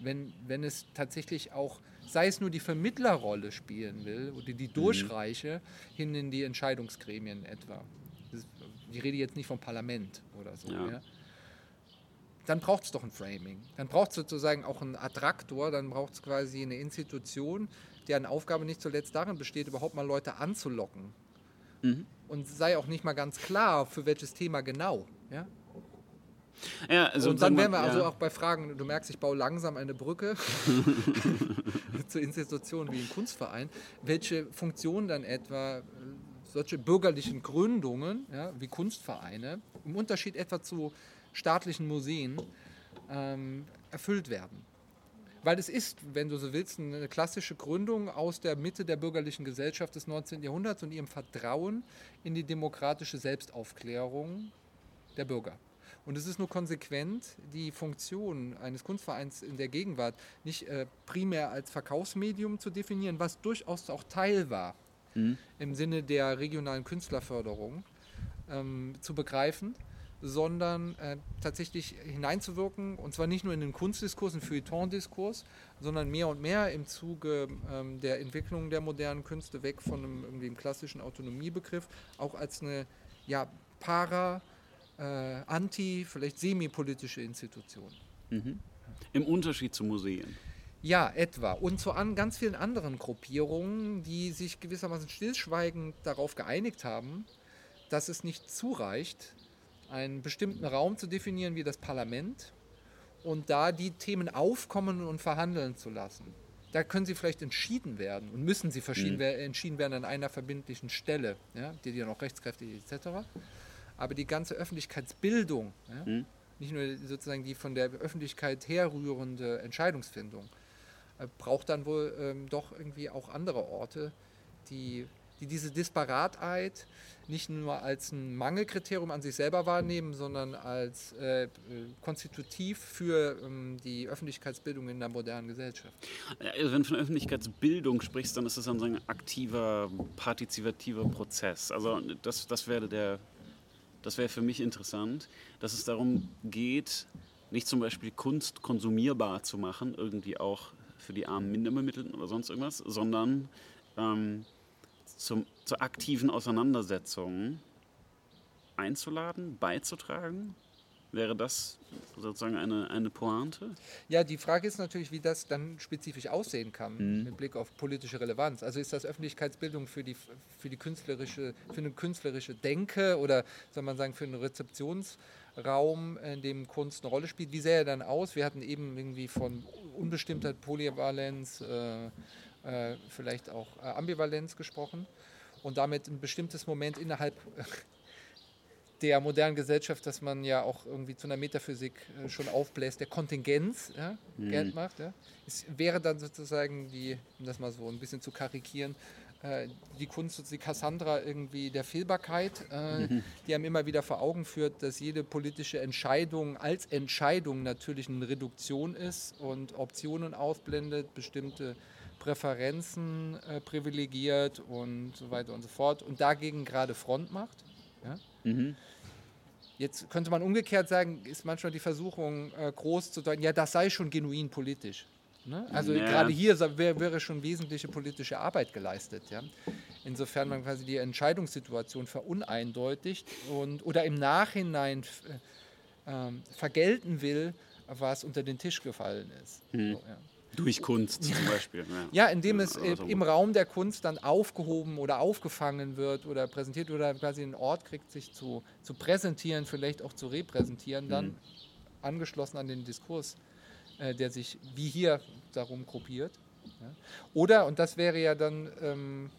Wenn, wenn es tatsächlich auch, sei es nur die Vermittlerrolle spielen will oder die mhm. Durchreiche mhm. hin in die Entscheidungsgremien etwa. Das, ich rede jetzt nicht vom Parlament oder so. Ja. Ja dann braucht es doch ein Framing. Dann braucht es sozusagen auch einen Attraktor, dann braucht es quasi eine Institution, deren Aufgabe nicht zuletzt darin besteht, überhaupt mal Leute anzulocken. Mhm. Und sei auch nicht mal ganz klar, für welches Thema genau. Ja? Ja, also und dann wären wir also auch bei Fragen, du merkst, ich baue langsam eine Brücke zu Institutionen wie ein Kunstverein. Welche Funktion dann etwa solche bürgerlichen Gründungen ja, wie Kunstvereine, im Unterschied etwa zu staatlichen Museen ähm, erfüllt werden. Weil es ist, wenn du so willst, eine klassische Gründung aus der Mitte der bürgerlichen Gesellschaft des 19. Jahrhunderts und ihrem Vertrauen in die demokratische Selbstaufklärung der Bürger. Und es ist nur konsequent, die Funktion eines Kunstvereins in der Gegenwart nicht äh, primär als Verkaufsmedium zu definieren, was durchaus auch Teil war mhm. im Sinne der regionalen Künstlerförderung ähm, zu begreifen, sondern äh, tatsächlich hineinzuwirken, und zwar nicht nur in den Kunstdiskurs, einen Feuilleton-Diskurs, sondern mehr und mehr im Zuge ähm, der Entwicklung der modernen Künste weg von einem irgendwie einem klassischen Autonomiebegriff, auch als eine ja, para, äh, anti, vielleicht semi-politische Institution. Mhm. Im Unterschied zu Museen. Ja, etwa. Und zu an ganz vielen anderen Gruppierungen, die sich gewissermaßen stillschweigend darauf geeinigt haben, dass es nicht zureicht, einen bestimmten Raum zu definieren wie das Parlament und da die Themen aufkommen und verhandeln zu lassen. Da können sie vielleicht entschieden werden und müssen sie mhm. entschieden werden an einer verbindlichen Stelle, ja, die dann auch rechtskräftig ist etc. Aber die ganze Öffentlichkeitsbildung, ja, mhm. nicht nur sozusagen die von der Öffentlichkeit herrührende Entscheidungsfindung, äh, braucht dann wohl ähm, doch irgendwie auch andere Orte, die die diese Disparatheit nicht nur als ein Mangelkriterium an sich selber wahrnehmen, sondern als äh, konstitutiv für ähm, die Öffentlichkeitsbildung in der modernen Gesellschaft. Also wenn du von Öffentlichkeitsbildung sprichst, dann ist das ein aktiver, partizipativer Prozess. Also das, das wäre der, das wäre für mich interessant, dass es darum geht, nicht zum Beispiel Kunst konsumierbar zu machen, irgendwie auch für die armen Minderbemittelten oder sonst irgendwas, sondern ähm, zum, zur aktiven Auseinandersetzung einzuladen, beizutragen? Wäre das sozusagen eine, eine Pointe? Ja, die Frage ist natürlich, wie das dann spezifisch aussehen kann mhm. mit Blick auf politische Relevanz. Also ist das Öffentlichkeitsbildung für die, für die künstlerische, für eine künstlerische Denke oder soll man sagen für einen Rezeptionsraum, in dem Kunst eine Rolle spielt? Wie sähe er dann aus? Wir hatten eben irgendwie von Unbestimmtheit, Polyvalenz, äh, äh, vielleicht auch äh, Ambivalenz gesprochen und damit ein bestimmtes Moment innerhalb der modernen Gesellschaft, dass man ja auch irgendwie zu einer Metaphysik äh, schon aufbläst, der Kontingenz ja, mhm. Geld macht. Ja. Es wäre dann sozusagen die, um das mal so ein bisschen zu karikieren, äh, die Kunst, die Cassandra irgendwie der Fehlbarkeit, äh, mhm. die einem immer wieder vor Augen führt, dass jede politische Entscheidung als Entscheidung natürlich eine Reduktion ist und Optionen ausblendet, bestimmte Präferenzen äh, privilegiert und so weiter und so fort und dagegen gerade Front macht. Ja? Mhm. Jetzt könnte man umgekehrt sagen, ist manchmal die Versuchung äh, groß zu deuten, ja, das sei schon genuin politisch. Ne? Also ja. gerade hier wäre, wäre schon wesentliche politische Arbeit geleistet. Ja? Insofern man quasi die Entscheidungssituation veruneindeutigt und, oder im Nachhinein äh, vergelten will, was unter den Tisch gefallen ist. Mhm. So, ja. Durch Kunst zum Beispiel. Ja, ja indem es also im Raum der Kunst dann aufgehoben oder aufgefangen wird oder präsentiert oder quasi einen Ort kriegt, sich zu, zu präsentieren, vielleicht auch zu repräsentieren, dann mhm. angeschlossen an den Diskurs, äh, der sich wie hier darum gruppiert. Ja. Oder, und das wäre ja dann ähm,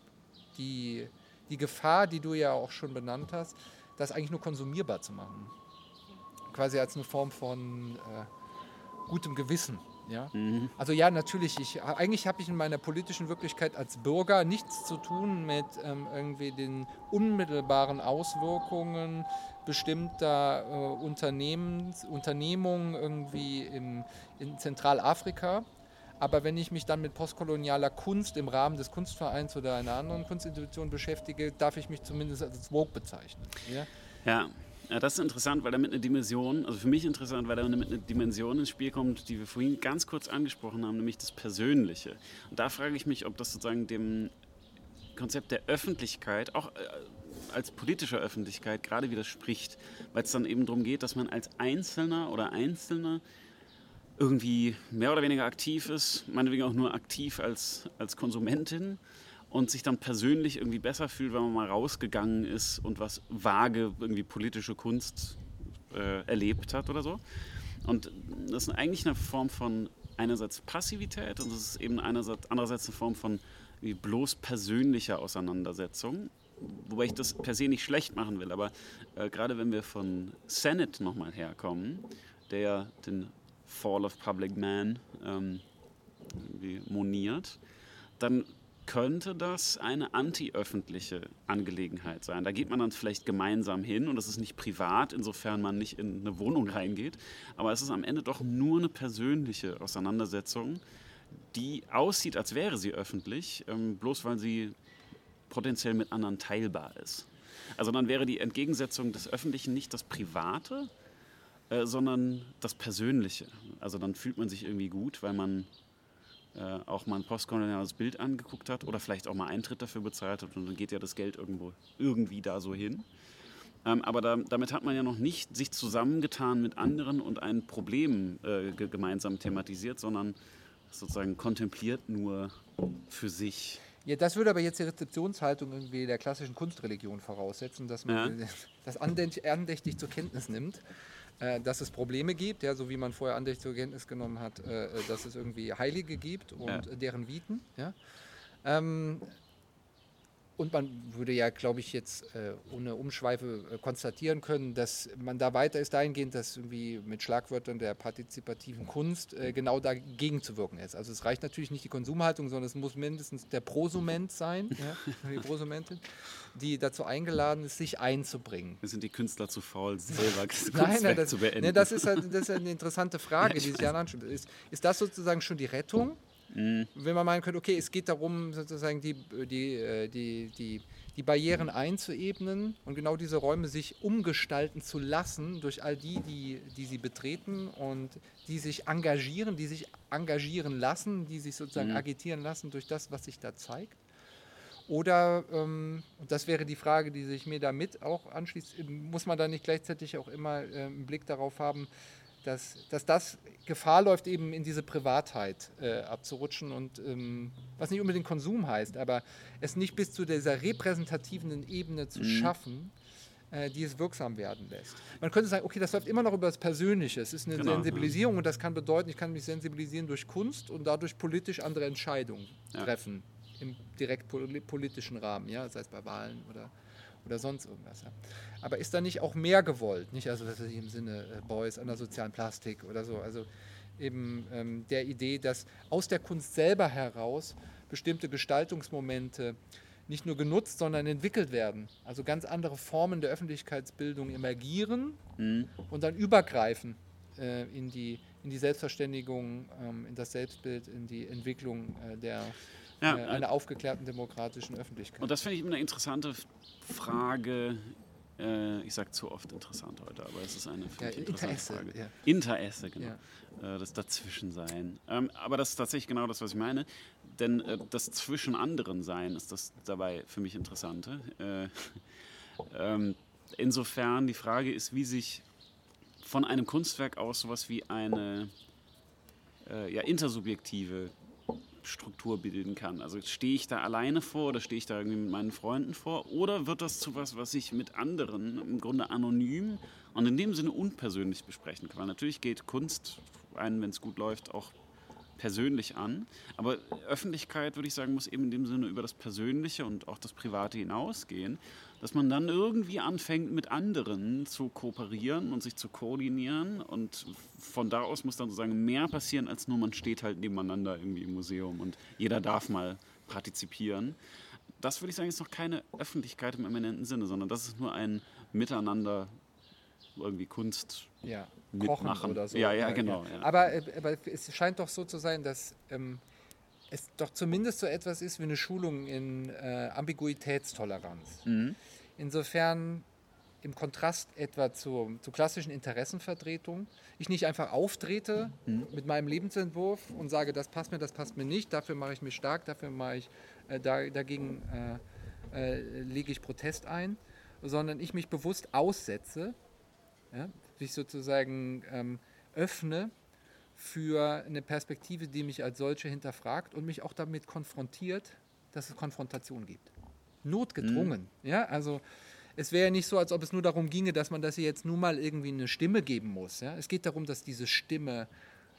die, die Gefahr, die du ja auch schon benannt hast, das eigentlich nur konsumierbar zu machen. Quasi als eine Form von äh, gutem Gewissen. Ja? Mhm. Also ja, natürlich, ich, eigentlich habe ich in meiner politischen Wirklichkeit als Bürger nichts zu tun mit ähm, irgendwie den unmittelbaren Auswirkungen bestimmter äh, Unternehmens, Unternehmungen irgendwie im, in Zentralafrika. Aber wenn ich mich dann mit postkolonialer Kunst im Rahmen des Kunstvereins oder einer anderen Kunstinstitution beschäftige, darf ich mich zumindest als Vogue bezeichnen. Ja, ja ja, das ist interessant, weil damit eine Dimension, also für mich interessant, weil damit eine Dimension ins Spiel kommt, die wir vorhin ganz kurz angesprochen haben, nämlich das Persönliche. Und da frage ich mich, ob das sozusagen dem Konzept der Öffentlichkeit, auch äh, als politischer Öffentlichkeit, gerade widerspricht, weil es dann eben darum geht, dass man als Einzelner oder Einzelne irgendwie mehr oder weniger aktiv ist, meinetwegen auch nur aktiv als, als Konsumentin und sich dann persönlich irgendwie besser fühlt, wenn man mal rausgegangen ist und was vage irgendwie politische Kunst äh, erlebt hat oder so. Und das ist eigentlich eine Form von einerseits Passivität und das ist eben einerseits, andererseits eine Form von bloß persönlicher Auseinandersetzung. Wobei ich das per se nicht schlecht machen will, aber äh, gerade wenn wir von Senate nochmal herkommen, der ja den Fall of Public Man ähm, moniert, dann könnte das eine antiöffentliche Angelegenheit sein. Da geht man dann vielleicht gemeinsam hin und es ist nicht privat, insofern man nicht in eine Wohnung reingeht, aber es ist am Ende doch nur eine persönliche Auseinandersetzung, die aussieht, als wäre sie öffentlich, ähm, bloß weil sie potenziell mit anderen teilbar ist. Also dann wäre die Entgegensetzung des Öffentlichen nicht das Private, äh, sondern das Persönliche. Also dann fühlt man sich irgendwie gut, weil man äh, auch mal ein postkoloniales Bild angeguckt hat oder vielleicht auch mal Eintritt dafür bezahlt hat und dann geht ja das Geld irgendwo irgendwie da so hin. Ähm, aber da, damit hat man ja noch nicht sich zusammengetan mit anderen und ein Problem äh, gemeinsam thematisiert, sondern sozusagen kontempliert nur für sich. Ja, das würde aber jetzt die Rezeptionshaltung irgendwie der klassischen Kunstreligion voraussetzen, dass man ja. das andächtig zur Kenntnis nimmt äh, dass es Probleme gibt, ja, so wie man vorher andächtig zur Kenntnis genommen hat, äh, äh, dass es irgendwie Heilige gibt und ja. deren Viten. Ja. Ähm, und man würde ja, glaube ich, jetzt äh, ohne Umschweife äh, konstatieren können, dass man da weiter ist dahingehend, dass irgendwie mit Schlagwörtern der partizipativen Kunst äh, genau dagegen zu wirken ist. Also es reicht natürlich nicht die Konsumhaltung, sondern es muss mindestens der Prosument sein, ja, die Prosumentin, die dazu eingeladen ist, sich einzubringen. Sind die Künstler zu faul, selber das nein, nein, das, zu beenden? Ne, das, ist halt, das ist eine interessante Frage, ja, die sich ja ist, ist das sozusagen schon die Rettung? Mhm. Wenn man meinen könnte, okay, es geht darum, sozusagen die, die, äh, die, die, die Barrieren einzuebnen und genau diese Räume sich umgestalten zu lassen durch all die, die, die sie betreten und die sich engagieren, die sich engagieren lassen, die sich sozusagen mhm. agitieren lassen durch das, was sich da zeigt. Oder, ähm, und das wäre die Frage, die sich mir damit auch anschließt, muss man da nicht gleichzeitig auch immer äh, einen Blick darauf haben, dass, dass das Gefahr läuft, eben in diese Privatheit äh, abzurutschen und ähm, was nicht unbedingt Konsum heißt, aber es nicht bis zu dieser repräsentativen Ebene zu mhm. schaffen, äh, die es wirksam werden lässt. Man könnte sagen, okay, das läuft immer noch über das Persönliche. Es ist eine genau, Sensibilisierung ja. und das kann bedeuten, ich kann mich sensibilisieren durch Kunst und dadurch politisch andere Entscheidungen ja. treffen im direkt politischen Rahmen, ja, sei es bei Wahlen oder oder sonst irgendwas. Ja. Aber ist da nicht auch mehr gewollt? Nicht also das ist im Sinne äh, Boys an der sozialen Plastik oder so. Also eben ähm, der Idee, dass aus der Kunst selber heraus bestimmte Gestaltungsmomente nicht nur genutzt, sondern entwickelt werden. Also ganz andere Formen der Öffentlichkeitsbildung emergieren mhm. und dann übergreifen äh, in, die, in die Selbstverständigung, ähm, in das Selbstbild, in die Entwicklung äh, der, ja, äh, einer aufgeklärten demokratischen Öffentlichkeit. Und das finde ich immer eine interessante Frage. Äh, ich sage zu oft interessant heute, aber es ist eine ja, interessante Interesse, Frage. Ja. Interesse, genau. Ja. Äh, das Dazwischensein. Ähm, aber das ist tatsächlich genau das, was ich meine. Denn äh, das Zwischen anderen Sein ist das dabei für mich Interessante. Äh, ähm, insofern die Frage ist, wie sich von einem Kunstwerk aus sowas wie eine äh, ja, intersubjektive Struktur bilden kann. Also stehe ich da alleine vor oder stehe ich da irgendwie mit meinen Freunden vor oder wird das zu was, was ich mit anderen im Grunde anonym und in dem Sinne unpersönlich besprechen kann? Weil natürlich geht Kunst einen, wenn es gut läuft, auch persönlich an. Aber Öffentlichkeit, würde ich sagen, muss eben in dem Sinne über das Persönliche und auch das Private hinausgehen, dass man dann irgendwie anfängt, mit anderen zu kooperieren und sich zu koordinieren. Und von da aus muss dann sozusagen mehr passieren, als nur man steht halt nebeneinander irgendwie im Museum und jeder darf mal partizipieren. Das würde ich sagen, ist noch keine Öffentlichkeit im eminenten Sinne, sondern das ist nur ein Miteinander irgendwie Kunst ja, mitmachen. oder so. Ja, ja, genau. Ja. Aber, äh, aber, es scheint doch so zu sein, dass ähm, es doch zumindest so etwas ist wie eine Schulung in äh, Ambiguitätstoleranz. Mhm. Insofern im Kontrast etwa zur, zur klassischen Interessenvertretung, ich nicht einfach auftrete mhm. mit meinem Lebensentwurf und sage, das passt mir, das passt mir nicht, dafür mache ich mich stark, dafür mache ich, äh, da, dagegen äh, äh, lege ich Protest ein, sondern ich mich bewusst aussetze ja, sich sozusagen ähm, öffne für eine Perspektive, die mich als solche hinterfragt und mich auch damit konfrontiert, dass es Konfrontation gibt. Notgedrungen. Mhm. Ja, also es wäre ja nicht so, als ob es nur darum ginge, dass man das jetzt nun mal irgendwie eine Stimme geben muss. Ja? Es geht darum, dass diese Stimme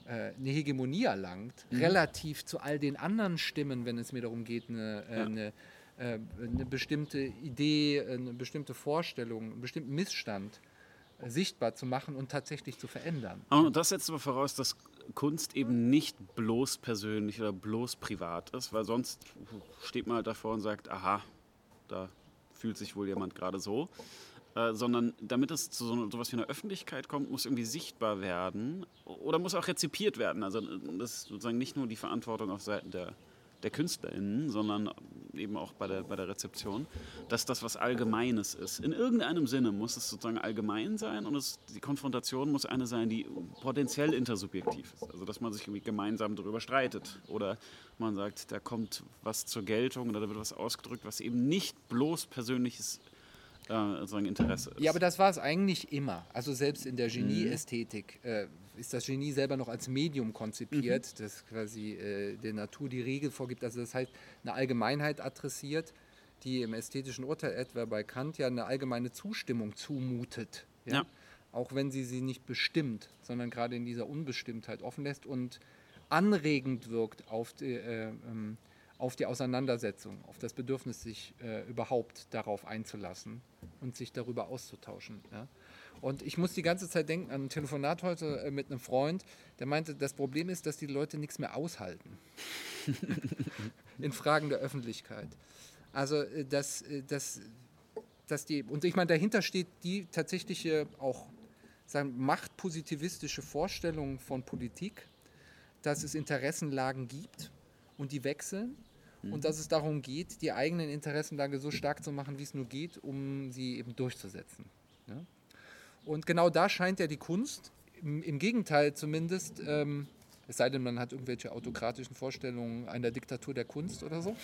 äh, eine Hegemonie erlangt, mhm. relativ zu all den anderen Stimmen, wenn es mir darum geht, eine, äh, ja. eine, äh, eine bestimmte Idee, eine bestimmte Vorstellung, einen bestimmten Missstand sichtbar zu machen und tatsächlich zu verändern. Und das setzt aber voraus, dass Kunst eben nicht bloß persönlich oder bloß privat ist, weil sonst steht man halt davor und sagt, aha, da fühlt sich wohl jemand gerade so. Äh, sondern damit es zu so etwas wie einer Öffentlichkeit kommt, muss irgendwie sichtbar werden oder muss auch rezipiert werden. Also das ist sozusagen nicht nur die Verantwortung auf Seiten der der KünstlerInnen, sondern eben auch bei der, bei der Rezeption, dass das was Allgemeines ist. In irgendeinem Sinne muss es sozusagen allgemein sein und es, die Konfrontation muss eine sein, die potenziell intersubjektiv ist. Also dass man sich irgendwie gemeinsam darüber streitet oder man sagt, da kommt was zur Geltung oder da wird was ausgedrückt, was eben nicht bloß persönliches äh, sozusagen Interesse ist. Ja, aber das war es eigentlich immer. Also selbst in der Genieästhetik äh, ist das Genie selber noch als Medium konzipiert, mhm. das quasi äh, der Natur die Regel vorgibt. Also das heißt, eine Allgemeinheit adressiert, die im ästhetischen Urteil etwa bei Kant ja eine allgemeine Zustimmung zumutet. Ja? ja. Auch wenn sie sie nicht bestimmt, sondern gerade in dieser Unbestimmtheit offen lässt und anregend wirkt auf die, äh, ähm, auf die Auseinandersetzung, auf das Bedürfnis, sich äh, überhaupt darauf einzulassen und sich darüber auszutauschen. Ja? Und ich muss die ganze Zeit denken an ein Telefonat heute äh, mit einem Freund, der meinte, das Problem ist, dass die Leute nichts mehr aushalten in Fragen der Öffentlichkeit. Also, äh, dass, äh, dass, dass die, und ich meine, dahinter steht die tatsächliche auch sagen, machtpositivistische Vorstellung von Politik, dass es Interessenlagen gibt und die wechseln mhm. und dass es darum geht, die eigenen Interessenlage so stark zu machen, wie es nur geht, um sie eben durchzusetzen. Ja? Und genau da scheint ja die Kunst, im, im Gegenteil zumindest, ähm, es sei denn, man hat irgendwelche autokratischen Vorstellungen einer Diktatur der Kunst oder so,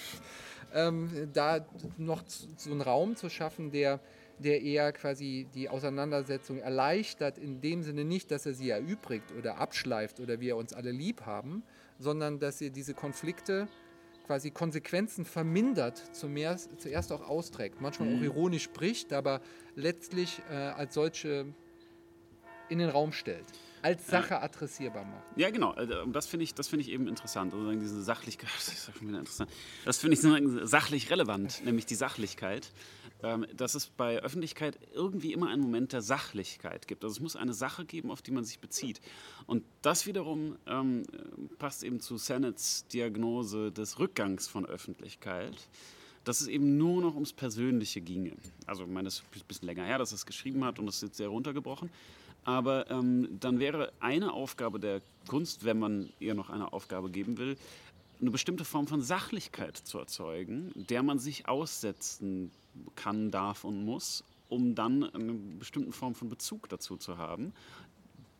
ähm, da noch so einen Raum zu schaffen, der, der eher quasi die Auseinandersetzung erleichtert, in dem Sinne nicht, dass er sie erübrigt oder abschleift oder wir uns alle lieb haben, sondern dass er diese Konflikte quasi Konsequenzen vermindert, zuerst, auch austrägt, manchmal mhm. auch ironisch spricht, aber letztlich äh, als solche in den Raum stellt als Sache adressierbar macht. Ja, genau. Also, das finde ich, find ich eben interessant. Also diese Sachlichkeit, das ist wieder interessant. Das finde ich sachlich relevant, nämlich die Sachlichkeit. Ähm, dass es bei Öffentlichkeit irgendwie immer einen Moment der Sachlichkeit gibt. Also es muss eine Sache geben, auf die man sich bezieht. Und das wiederum ähm, passt eben zu Senets Diagnose des Rückgangs von Öffentlichkeit dass es eben nur noch ums Persönliche ginge. Also, ich meine, das ist ein bisschen länger her, dass er es geschrieben hat und das ist jetzt sehr runtergebrochen. Aber ähm, dann wäre eine Aufgabe der Kunst, wenn man ihr noch eine Aufgabe geben will, eine bestimmte Form von Sachlichkeit zu erzeugen, der man sich aussetzen kann, darf und muss, um dann eine bestimmte Form von Bezug dazu zu haben,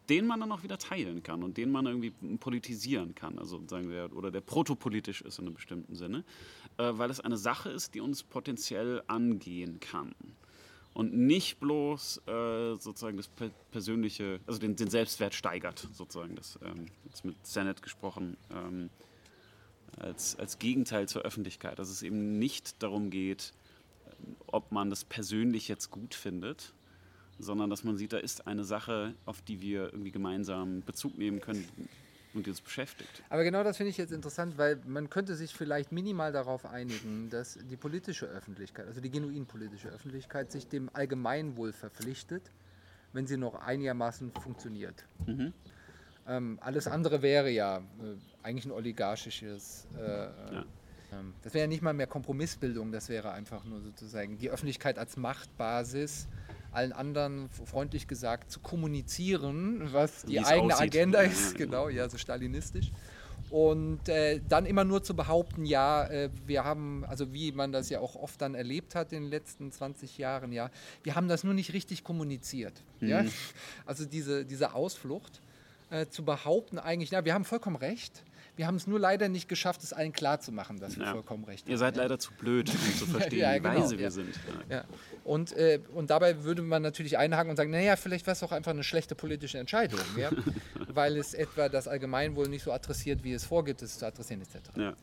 den man dann auch wieder teilen kann und den man irgendwie politisieren kann, also sagen wir, oder der protopolitisch ist in einem bestimmten Sinne, äh, weil es eine Sache ist, die uns potenziell angehen kann und nicht bloß äh, sozusagen das persönliche, also den, den, Selbstwert steigert, sozusagen, das ähm, jetzt mit Senate gesprochen, ähm, als, als Gegenteil zur Öffentlichkeit, dass es eben nicht darum geht, ob man das persönlich jetzt gut findet, sondern dass man sieht, da ist eine Sache, auf die wir irgendwie gemeinsam Bezug nehmen können, und uns beschäftigt. Aber genau das finde ich jetzt interessant, weil man könnte sich vielleicht minimal darauf einigen, dass die politische Öffentlichkeit, also die genuin politische Öffentlichkeit, sich dem Allgemeinwohl verpflichtet, wenn sie noch einigermaßen funktioniert. Mhm. Ähm, alles andere wäre ja äh, eigentlich ein oligarchisches. Äh, ja. ähm, das wäre ja nicht mal mehr Kompromissbildung, das wäre einfach nur sozusagen die Öffentlichkeit als Machtbasis allen anderen freundlich gesagt zu kommunizieren, was die eigene aussieht. Agenda ist, genau, ja, so stalinistisch. Und äh, dann immer nur zu behaupten, ja, äh, wir haben, also wie man das ja auch oft dann erlebt hat in den letzten 20 Jahren, ja, wir haben das nur nicht richtig kommuniziert. Mhm. Ja? Also diese, diese Ausflucht äh, zu behaupten eigentlich, ja, wir haben vollkommen recht, wir haben es nur leider nicht geschafft, es allen klarzumachen, dass wir ja. vollkommen recht haben. Ihr seid leider zu blöd, um zu verstehen, ja, genau, wie weise wir sind. Und, äh, und dabei würde man natürlich einhaken und sagen, naja, vielleicht war es auch einfach eine schlechte politische Entscheidung, weil es etwa das Allgemeinwohl nicht so adressiert, wie es vorgibt, es zu adressieren etc.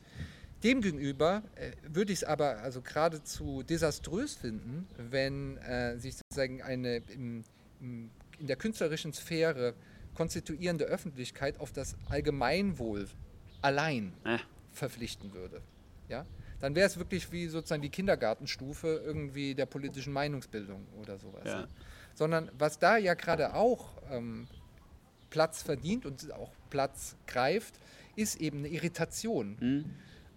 Demgegenüber äh, würde ich es aber also geradezu desaströs finden, wenn äh, sich sozusagen eine im, im, in der künstlerischen Sphäre konstituierende Öffentlichkeit auf das Allgemeinwohl allein äh. verpflichten würde. Ja? Dann wäre es wirklich wie sozusagen die Kindergartenstufe irgendwie der politischen Meinungsbildung oder sowas. Ja. Sondern was da ja gerade auch ähm, Platz verdient und auch Platz greift, ist eben eine Irritation. Mhm.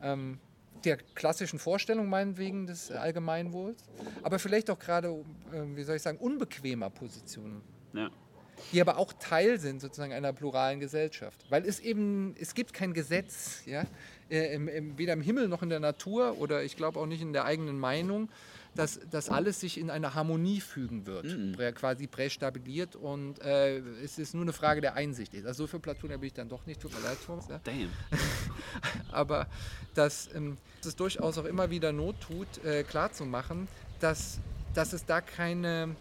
Ähm, der klassischen Vorstellung meinetwegen des Allgemeinwohls, aber vielleicht auch gerade, äh, wie soll ich sagen, unbequemer Positionen. Ja die aber auch Teil sind sozusagen einer pluralen Gesellschaft. Weil es eben, es gibt kein Gesetz, ja, äh, im, im, weder im Himmel noch in der Natur oder ich glaube auch nicht in der eigenen Meinung, dass das alles sich in eine Harmonie fügen wird, mhm. quasi prästabiliert und äh, es ist nur eine Frage der Einsicht. Also so viel Platoner bin ich dann doch nicht, tut mir leid, Thomas. Ja. Damn. aber dass, ähm, dass es durchaus auch immer wieder Not tut, äh, klarzumachen, dass, dass es da keine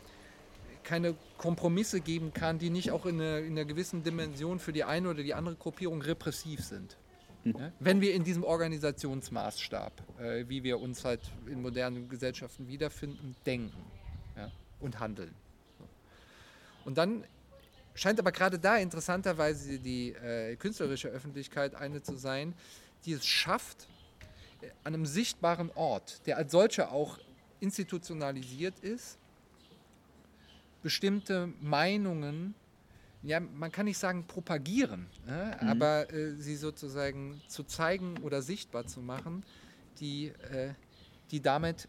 keine Kompromisse geben kann, die nicht auch in, eine, in einer gewissen Dimension für die eine oder die andere Gruppierung repressiv sind. Mhm. Wenn wir in diesem Organisationsmaßstab, äh, wie wir uns halt in modernen Gesellschaften wiederfinden, denken ja? und handeln. Und dann scheint aber gerade da interessanterweise die äh, künstlerische Öffentlichkeit eine zu sein, die es schafft, an einem sichtbaren Ort, der als solcher auch institutionalisiert ist, bestimmte Meinungen, ja, man kann nicht sagen propagieren, äh, mhm. aber äh, sie sozusagen zu zeigen oder sichtbar zu machen, die, äh, die damit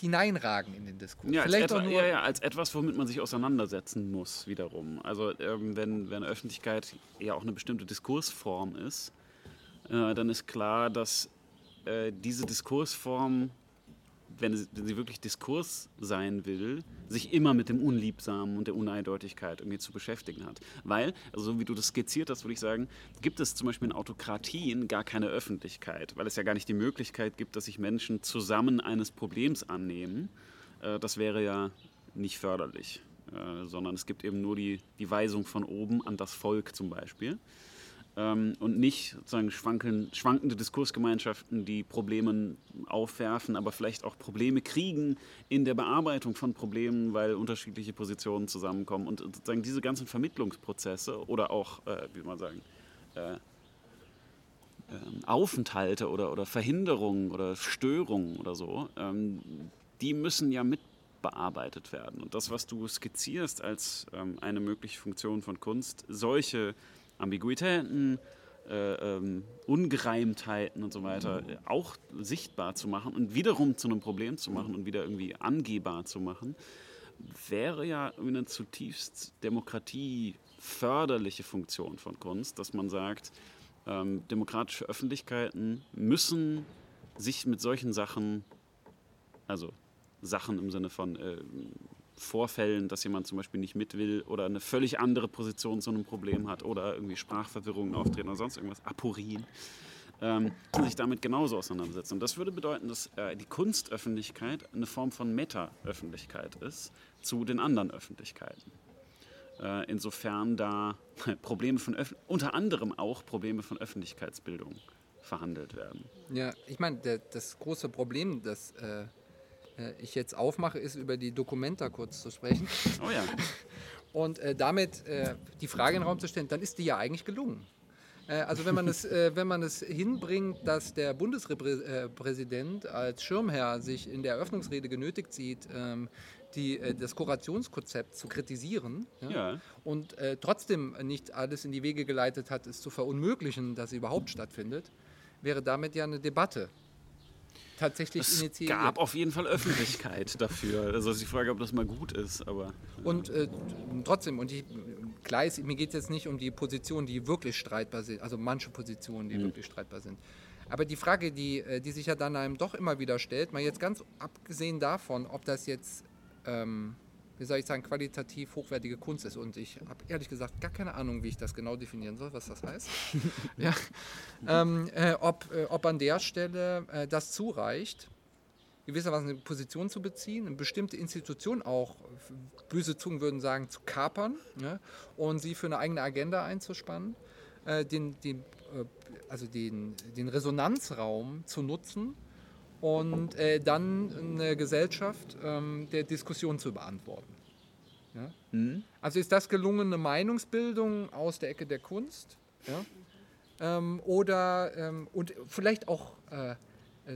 hineinragen in den Diskurs. Ja, Vielleicht etwa, ja, ja, als etwas, womit man sich auseinandersetzen muss, wiederum. Also ähm, wenn, wenn Öffentlichkeit ja auch eine bestimmte Diskursform ist, äh, dann ist klar, dass äh, diese Diskursform wenn sie, wenn sie wirklich Diskurs sein will, sich immer mit dem Unliebsamen und der Uneindeutigkeit irgendwie zu beschäftigen hat. Weil, also so wie du das skizziert hast, würde ich sagen, gibt es zum Beispiel in Autokratien gar keine Öffentlichkeit, weil es ja gar nicht die Möglichkeit gibt, dass sich Menschen zusammen eines Problems annehmen. Äh, das wäre ja nicht förderlich, äh, sondern es gibt eben nur die, die Weisung von oben an das Volk zum Beispiel ähm, und nicht sozusagen schwanken, schwankende Diskursgemeinschaften, die Probleme aufwerfen, aber vielleicht auch Probleme kriegen in der Bearbeitung von Problemen, weil unterschiedliche Positionen zusammenkommen und sozusagen diese ganzen Vermittlungsprozesse oder auch, äh, wie man sagen, äh, ähm, Aufenthalte oder, oder Verhinderungen oder Störungen oder so, ähm, die müssen ja mit bearbeitet werden. Und das, was du skizzierst als ähm, eine mögliche Funktion von Kunst, solche Ambiguitäten, äh, ähm, Ungereimtheiten und so weiter äh, auch sichtbar zu machen und wiederum zu einem Problem zu machen und wieder irgendwie angehbar zu machen, wäre ja eine zutiefst demokratieförderliche Funktion von Kunst, dass man sagt, ähm, demokratische Öffentlichkeiten müssen sich mit solchen Sachen, also Sachen im Sinne von äh, Vorfällen, dass jemand zum Beispiel nicht mit will oder eine völlig andere Position zu einem Problem hat oder irgendwie Sprachverwirrungen auftreten oder sonst irgendwas, Aporien, ähm, sich damit genauso auseinandersetzen. Und das würde bedeuten, dass äh, die Kunstöffentlichkeit eine Form von Meta-Öffentlichkeit ist zu den anderen Öffentlichkeiten. Äh, insofern da Probleme von Öf unter anderem auch Probleme von Öffentlichkeitsbildung verhandelt werden. Ja, ich meine, das große Problem, das äh, ich jetzt aufmache, ist über die Dokumenta kurz zu sprechen. Oh ja. Und äh, damit äh, die Frage in den Raum zu stellen, dann ist die ja eigentlich gelungen. Äh, also wenn man, es, äh, wenn man es hinbringt, dass der Bundespräsident als Schirmherr sich in der Eröffnungsrede genötigt sieht, ähm, die, äh, das Kurationskonzept zu kritisieren ja, ja. und trotzdem nicht alles in die Wege geleitet hat, es zu verunmöglichen, dass sie überhaupt stattfindet, wäre damit ja eine Debatte tatsächlich es initiiert. Es gab auf jeden Fall Öffentlichkeit dafür. Also ist die Frage, ob das mal gut ist. Aber, und äh, trotzdem, und ich, klar ist, mir geht es jetzt nicht um die Positionen, die wirklich streitbar sind, also manche Positionen, die mhm. wirklich streitbar sind. Aber die Frage, die, äh, die sich ja dann einem doch immer wieder stellt, mal jetzt ganz abgesehen davon, ob das jetzt ähm, wie soll ich sagen, qualitativ hochwertige Kunst ist. Und ich habe ehrlich gesagt gar keine Ahnung, wie ich das genau definieren soll, was das heißt. ja. ähm, äh, ob, äh, ob an der Stelle äh, das zureicht, gewissermaßen eine Position zu beziehen, eine bestimmte Institution auch, böse Zungen würden sagen, zu kapern ja, und sie für eine eigene Agenda einzuspannen, äh, den, den, äh, also den, den Resonanzraum zu nutzen und äh, dann eine Gesellschaft ähm, der Diskussion zu beantworten. Ja? Mhm. Also ist das gelungene Meinungsbildung aus der Ecke der Kunst? Ja? Ähm, oder ähm, und vielleicht auch, äh,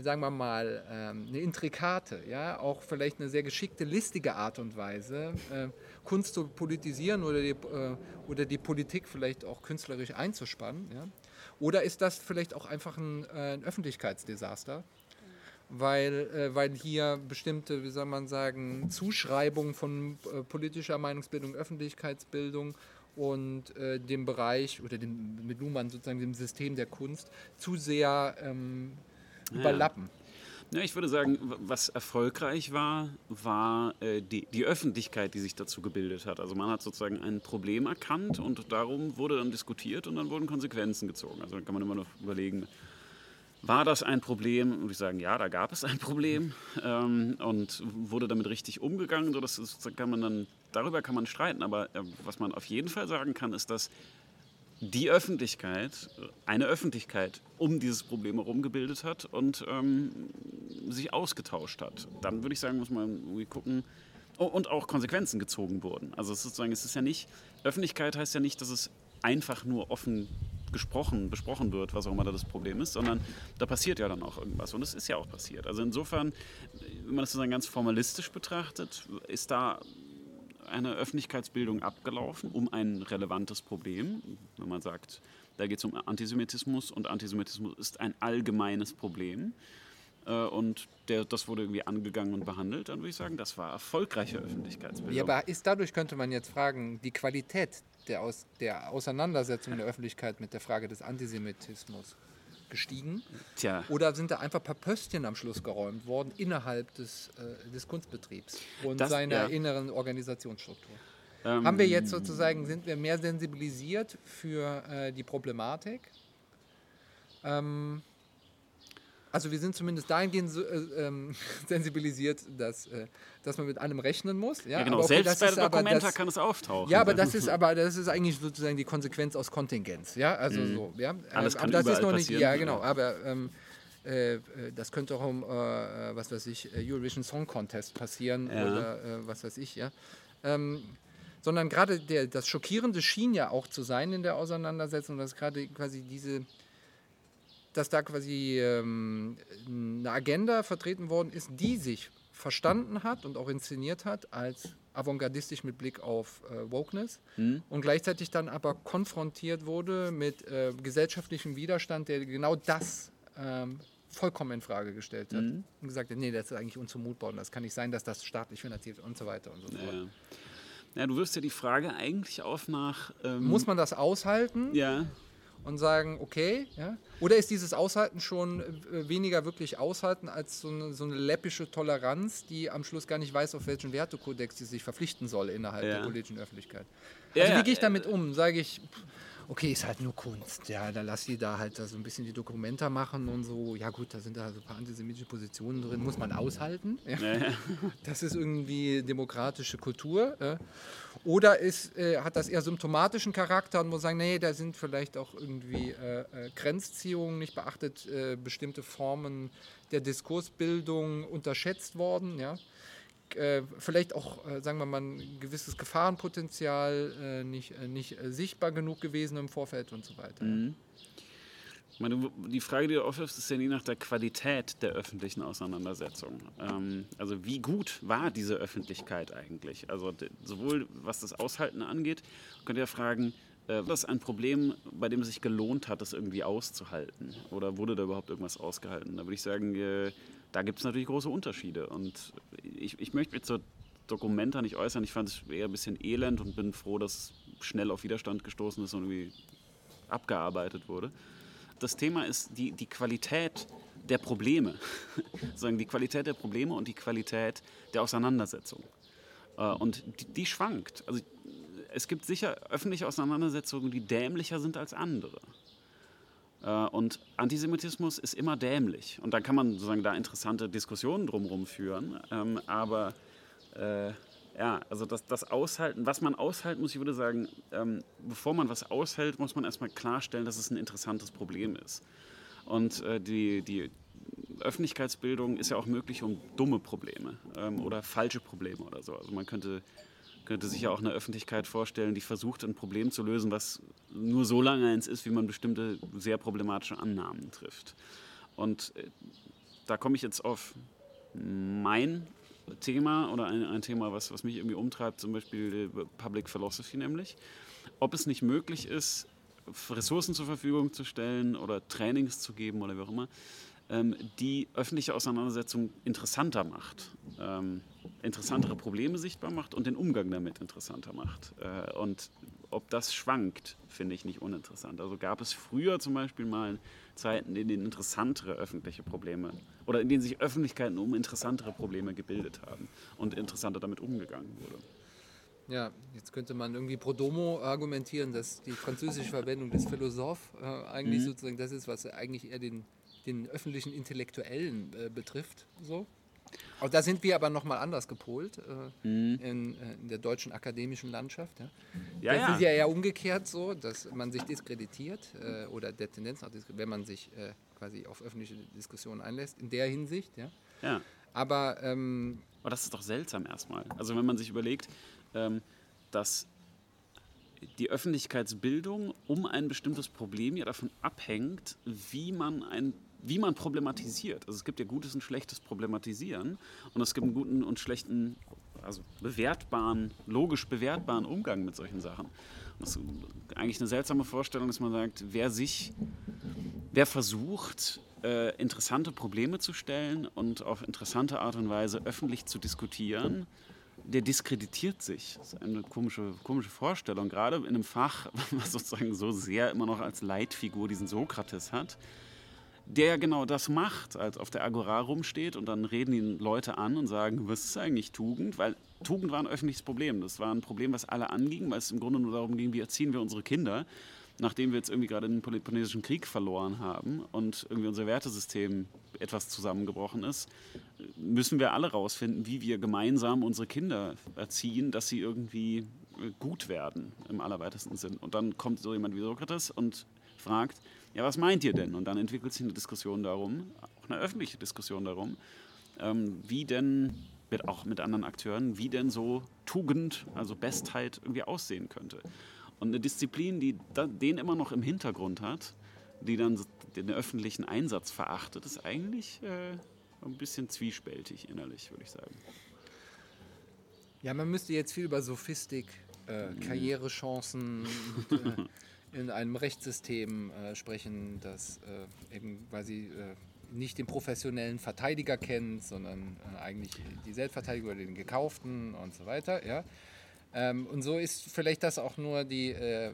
sagen wir mal, ähm, eine intrikate, ja, auch vielleicht eine sehr geschickte, listige Art und Weise, äh, Kunst zu politisieren oder die, äh, oder die Politik vielleicht auch künstlerisch einzuspannen. Ja? Oder ist das vielleicht auch einfach ein, äh, ein Öffentlichkeitsdesaster? Weil, äh, weil hier bestimmte, wie soll man sagen, Zuschreibungen von äh, politischer Meinungsbildung, Öffentlichkeitsbildung und äh, dem Bereich oder dem, mit Luhmann sozusagen dem System der Kunst zu sehr ähm, ja. überlappen. Ja, ich würde sagen, was erfolgreich war, war äh, die, die, Öffentlichkeit, die sich dazu gebildet hat. Also man hat sozusagen ein Problem erkannt und darum wurde dann diskutiert und dann wurden Konsequenzen gezogen. Also da kann man immer noch überlegen, war das ein Problem? Und ich sagen, ja, da gab es ein Problem ähm, und wurde damit richtig umgegangen. Das ist, kann man dann, darüber kann man streiten, aber äh, was man auf jeden Fall sagen kann, ist, dass die Öffentlichkeit, eine Öffentlichkeit um dieses Problem herum gebildet hat und ähm, sich ausgetauscht hat. Dann würde ich sagen, muss man irgendwie gucken, oh, und auch Konsequenzen gezogen wurden. Also es ist sozusagen, es ist ja nicht, Öffentlichkeit heißt ja nicht, dass es einfach nur offen gesprochen, besprochen wird, was auch immer da das Problem ist, sondern da passiert ja dann auch irgendwas. Und es ist ja auch passiert. Also insofern, wenn man das sozusagen ganz formalistisch betrachtet, ist da eine Öffentlichkeitsbildung abgelaufen um ein relevantes Problem. Wenn man sagt, da geht es um Antisemitismus und Antisemitismus ist ein allgemeines Problem äh, und der, das wurde irgendwie angegangen und behandelt, dann würde ich sagen, das war erfolgreiche Öffentlichkeitsbildung. Ja, aber ist dadurch, könnte man jetzt fragen, die Qualität der, Aus, der Auseinandersetzung der Öffentlichkeit mit der Frage des Antisemitismus gestiegen? Tja. Oder sind da einfach ein paar Pöstchen am Schluss geräumt worden innerhalb des, äh, des Kunstbetriebs und Das- seiner ja. inneren Organisationsstruktur? Ähm, Haben wir jetzt sozusagen, sind wir mehr sensibilisiert für äh, die Problematik? Ähm, also wir sind zumindest dahingehend so, äh, ähm, sensibilisiert, dass, äh, dass man mit allem rechnen muss. Ja, Ja, genau. aber okay, Selbst das bei ist der aber Documenta das- kann es auftauchen. ja, aber das ist aber das ist eigentlich sozusagen die Konsequenz aus Kontingenz, ja, also so, ja. Mhm. Alles Äh, kann aber das ist überall noch nicht, ja genau, aber ähm, äh, äh, das könnte auch um, äh, was weiß ich, äh, Eurovision Song Contest passieren Ja. oder äh, was weiß ich, ja. Ähm, sondern gerade das Schockierende schien ja auch zu sein in der Auseinandersetzung, dass gerade quasi diese, dass da quasi ähm, eine Agenda vertreten worden ist, die sich verstanden hat und auch inszeniert hat als avantgardistisch mit Blick auf äh, Wokeness und gleichzeitig dann aber konfrontiert wurde mit äh, gesellschaftlichem Widerstand, der genau das ähm, vollkommen in Frage gestellt hat und gesagt hat, nee, das ist eigentlich unzumutbar und das kann nicht sein, dass das staatlich finanziert wird und so weiter und so fort. Ja. ja, du wirfst ja die Frage eigentlich auf nach. Ähm, Muss man das aushalten? Ja, und sagen, okay, ja? Oder ist dieses Aushalten schon äh, weniger wirklich aushalten als so eine, so eine läppische Toleranz, die am Schluss gar nicht weiß, auf welchen Wertekodex sie sich verpflichten soll innerhalb Ja. der politischen Öffentlichkeit? Also wie gehe ich damit um? Sage ich, pff, okay, ist halt nur Kunst, ja, dann lass die da halt da so ein bisschen die Dokumenta machen und so, ja gut, da sind da so ein paar antisemitische Positionen drin, muss man aushalten. Ja? Das ist irgendwie demokratische Kultur. Ja? Oder ist, äh, hat das eher symptomatischen Charakter und muss sagen, nee, da sind vielleicht auch irgendwie äh, äh, Grenzziehungen nicht beachtet, bestimmte Formen der Diskursbildung unterschätzt worden. Ja? Äh, vielleicht auch, äh, sagen wir mal, ein gewisses Gefahrenpotenzial äh, nicht, äh, nicht äh, sichtbar genug gewesen im Vorfeld und so weiter. Mhm. Meine, die Frage, die du aufwirfst, ist ja nie nach der Qualität der öffentlichen Auseinandersetzung. Ähm, also wie gut war diese Öffentlichkeit eigentlich? Also sowohl was das Aushalten angeht, könnt ihr ja fragen, äh, was ein Problem, bei dem es sich gelohnt hat, das irgendwie auszuhalten? Oder wurde da überhaupt irgendwas ausgehalten? Da würde ich sagen, äh, da gibt es natürlich große Unterschiede. Und ich, ich möchte mich zur Dokumenta nicht äußern. Ich fand es eher ein bisschen elend und bin froh, dass schnell auf Widerstand gestoßen ist und irgendwie abgearbeitet wurde. Das Thema ist die, die Qualität der Probleme. Sagen die Qualität der Probleme und die Qualität der Auseinandersetzung. Äh, Und die, die schwankt. Also es gibt sicher öffentliche Auseinandersetzungen, die dämlicher sind als andere. Äh, Und Antisemitismus ist immer dämlich. Und dann kann man sozusagen da interessante Diskussionen drumherum führen. Ähm, Aber äh, ja, also das, das Aushalten, was man aushalten muss, ich würde sagen, ähm, bevor man was aushält, muss man erstmal klarstellen, dass es ein interessantes Problem ist. Und äh, die, die Öffentlichkeitsbildung ist ja auch möglich um dumme Probleme ähm, oder falsche Probleme oder so. Also man könnte, könnte sich ja auch eine Öffentlichkeit vorstellen, die versucht, ein Problem zu lösen, was nur so lange eins ist, wie man bestimmte sehr problematische Annahmen trifft. Und äh, da komme ich jetzt auf mein Thema oder ein, ein Thema, was, was mich irgendwie umtreibt, zum Beispiel äh, Public Philosophy nämlich. Ob es nicht möglich ist, Ressourcen zur Verfügung zu stellen oder Trainings zu geben oder wie auch immer, ähm, die öffentliche Auseinandersetzung interessanter macht, ähm, interessantere Probleme sichtbar macht und den Umgang damit interessanter macht. Äh, und ob das schwankt, finde ich nicht uninteressant. Also gab es früher zum Beispiel mal Zeiten, in denen interessantere öffentliche Probleme oder in denen sich Öffentlichkeiten um interessantere Probleme gebildet haben und interessanter damit umgegangen wurde. Ja, jetzt könnte man irgendwie pro domo argumentieren, dass die französische Verwendung des Philosoph äh, eigentlich sozusagen das ist, was eigentlich eher den, den öffentlichen Intellektuellen äh, betrifft. So. Auch da sind wir aber nochmal anders gepolt äh, in, äh, in der deutschen akademischen Landschaft. Ja. Ja, das ja. ist ja eher umgekehrt so, dass man sich diskreditiert äh, oder der Tendenz nach wenn man sich äh, quasi auf öffentliche Diskussionen einlässt, in der Hinsicht. Ja. Ja. Aber ähm, Aber das ist doch seltsam erstmal. Also wenn man sich überlegt, ähm, dass die Öffentlichkeitsbildung um ein bestimmtes Problem ja davon abhängt, wie man ein wie man problematisiert. Also es gibt ja gutes und schlechtes Problematisieren und es gibt einen guten und schlechten, also bewertbaren, logisch bewertbaren Umgang mit solchen Sachen. Und das ist eigentlich eine seltsame Vorstellung, dass man sagt, wer sich, wer versucht, äh, interessante Probleme zu stellen und auf interessante Art und Weise öffentlich zu diskutieren, der diskreditiert sich. Das ist eine komische, komische Vorstellung, gerade in einem Fach, was sozusagen so sehr immer noch als Leitfigur diesen Sokrates hat, der genau das macht, als auf der Agora rumsteht und dann reden ihn Leute an und sagen, was ist eigentlich Tugend? Weil Tugend war ein öffentliches Problem. Das war ein Problem, was alle anging, weil es im Grunde nur darum ging, wie erziehen wir unsere Kinder nachdem wir jetzt irgendwie gerade den Peloponnesischen Krieg verloren haben und irgendwie unser Wertesystem etwas zusammengebrochen ist, müssen wir alle rausfinden, wie wir gemeinsam unsere Kinder erziehen, dass sie irgendwie gut werden im allerweitesten Sinn. Und dann kommt so jemand wie Sokrates und fragt, ja, was meint ihr denn? Und dann entwickelt sich eine Diskussion darum, auch eine öffentliche Diskussion darum, ähm, wie denn mit, auch mit anderen Akteuren, wie denn so Tugend, also Bestheit irgendwie aussehen könnte. Und eine Disziplin, die den immer noch im Hintergrund hat, die dann den öffentlichen Einsatz verachtet, ist eigentlich äh, ein bisschen zwiespältig innerlich, würde ich sagen. Ja, man müsste jetzt viel über Sophistik, äh, mhm. Karrierechancen äh, in einem Rechtssystem äh, sprechen, das äh, eben quasi äh, nicht den professionellen Verteidiger kennt, sondern eigentlich die Selbstverteidigung oder den gekauften und so weiter. Ja. Ähm, und so ist vielleicht das auch nur die, äh,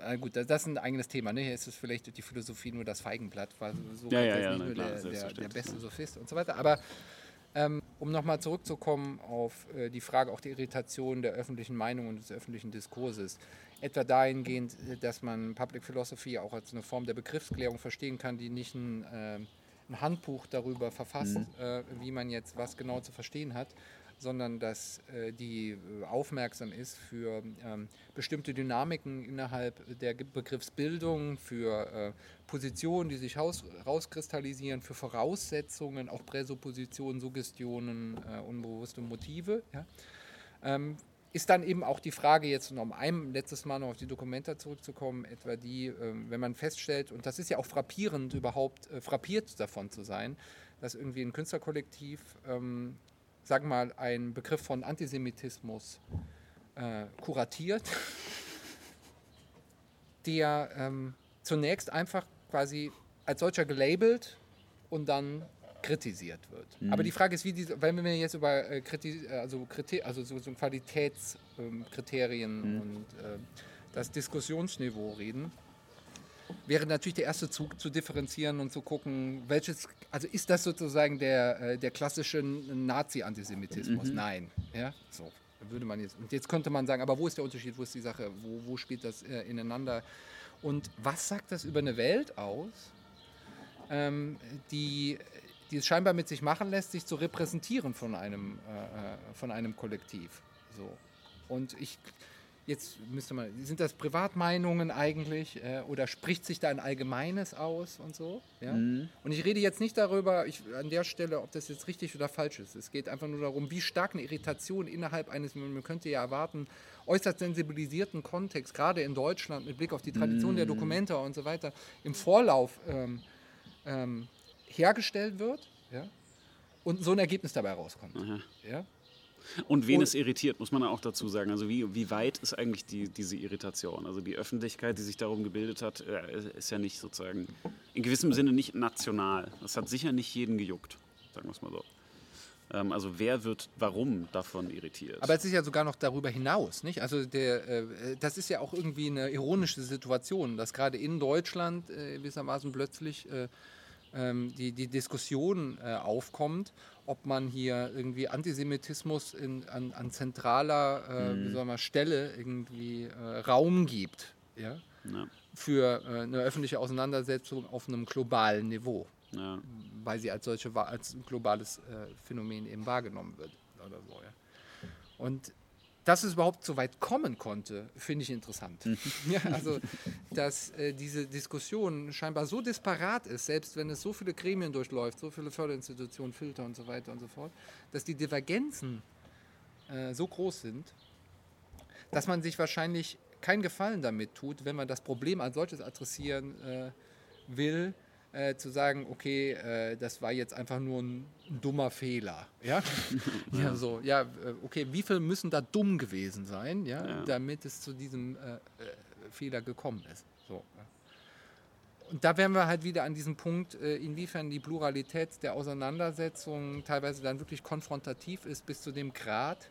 äh, gut, das, ist ein eigenes Thema. Ne? Hier ist es vielleicht die Philosophie nur das Feigenblatt, war so ja, ja, ja, nicht nur klar, der, der, der, beste Sophist und so weiter. Aber ähm, um nochmal zurückzukommen auf äh, die Frage auch der Irritation der öffentlichen Meinung und des öffentlichen Diskurses, etwa dahingehend, dass man Public Philosophy auch als eine Form der Begriffsklärung verstehen kann, die nicht ein, äh, ein Handbuch darüber verfasst, mhm. äh, wie man jetzt was genau zu verstehen hat, sondern dass äh, die äh, aufmerksam ist für ähm, bestimmte Dynamiken innerhalb der Begriffsbildung, für äh, Positionen, die sich raus, rauskristallisieren, für Voraussetzungen, auch Präsuppositionen, Suggestionen, unbewusste Motive. Ähm, ist dann eben auch die Frage, jetzt noch um ein letztes Mal noch auf die Dokumenta zurückzukommen, etwa die, ähm, wenn man feststellt, und das ist ja auch frappierend überhaupt, frappiert davon zu sein, dass irgendwie ein Künstlerkollektiv ähm, sagen wir mal, einen Begriff von Antisemitismus äh, kuratiert, der ähm, zunächst einfach quasi als solcher gelabelt und dann kritisiert wird. Mhm. Aber die Frage ist, wie diese, wenn wir jetzt über äh, Kriti also, Kriter also so, so Qualitätskriterien ähm, mhm. und äh, das Diskussionsniveau reden, wäre natürlich der erste Zug zu differenzieren und zu gucken, welches, also ist das sozusagen der, äh, der klassische Nazi-Antisemitismus? Mhm. Nein. Ja, so würde man jetzt. Und jetzt könnte man sagen, aber wo ist der Unterschied, wo ist die Sache, wo, wo spielt das äh, ineinander? Und was sagt das über eine Welt aus, ähm, die, die es scheinbar mit sich machen lässt, sich zu repräsentieren von einem, äh, äh von einem Kollektiv? So. Und ich jetzt müsste man, sind das Privatmeinungen eigentlich äh, oder spricht sich da ein Allgemeines aus und so? Ja? Mhm. Und ich rede jetzt nicht darüber, ich, an der Stelle, ob das jetzt richtig oder falsch ist. Es geht einfach nur darum, wie stark eine Irritation innerhalb eines, man könnte ja erwarten, äußerst sensibilisierten Kontext, gerade in Deutschland mit Blick auf die Tradition mhm. der Dokumente und so weiter, im Vorlauf ähm, ähm, hergestellt wird. Ja? Und so ein Ergebnis dabei rauskommt. Mhm. Ja? Und wen und, es irritiert, muss man auch dazu sagen. Also wie, wie weit ist eigentlich die, diese Irritation? Also die Öffentlichkeit, die sich darum gebildet hat, äh, ist ja nicht sozusagen, in gewissem Sinne nicht national. Das hat sicher nicht jeden gejuckt, sagen wir es mal so. Ähm, also wer wird warum davon irritiert? Aber es ist ja sogar noch darüber hinaus, nicht? Also der, äh, das ist ja auch irgendwie eine ironische Situation, dass gerade in Deutschland äh, gewissermaßen plötzlich äh, die, die Diskussion äh, aufkommt, ob man hier irgendwie Antisemitismus in, an, an zentraler äh, mhm. wie soll man, Stelle irgendwie äh, Raum gibt ja? ja. für äh, eine öffentliche Auseinandersetzung auf einem globalen Niveau, ja. weil sie als solche als globales äh, Phänomen eben wahrgenommen wird oder so. Ja? Und dass es überhaupt so weit kommen konnte, finde ich interessant. Mhm. ja, also, dass äh, diese Diskussion scheinbar so disparat ist, selbst wenn es so viele Gremien durchläuft, so viele Förderinstitutionen, Filter und so weiter und so fort, dass die Divergenzen äh, so groß sind, dass man sich wahrscheinlich keinen Gefallen damit tut, wenn man das Problem als solches adressieren äh, will, äh, zu sagen, okay, äh, das war jetzt einfach nur ein, dummer Fehler. Ja? ja, so, ja, äh, okay, wie viel müssen da dumm gewesen sein, ja, ja. damit es zu diesem äh, äh, Fehler gekommen ist. So. Und da wären wir halt wieder an diesem Punkt, äh, inwiefern die Pluralität der Auseinandersetzung teilweise dann wirklich konfrontativ ist, bis zu dem Grad,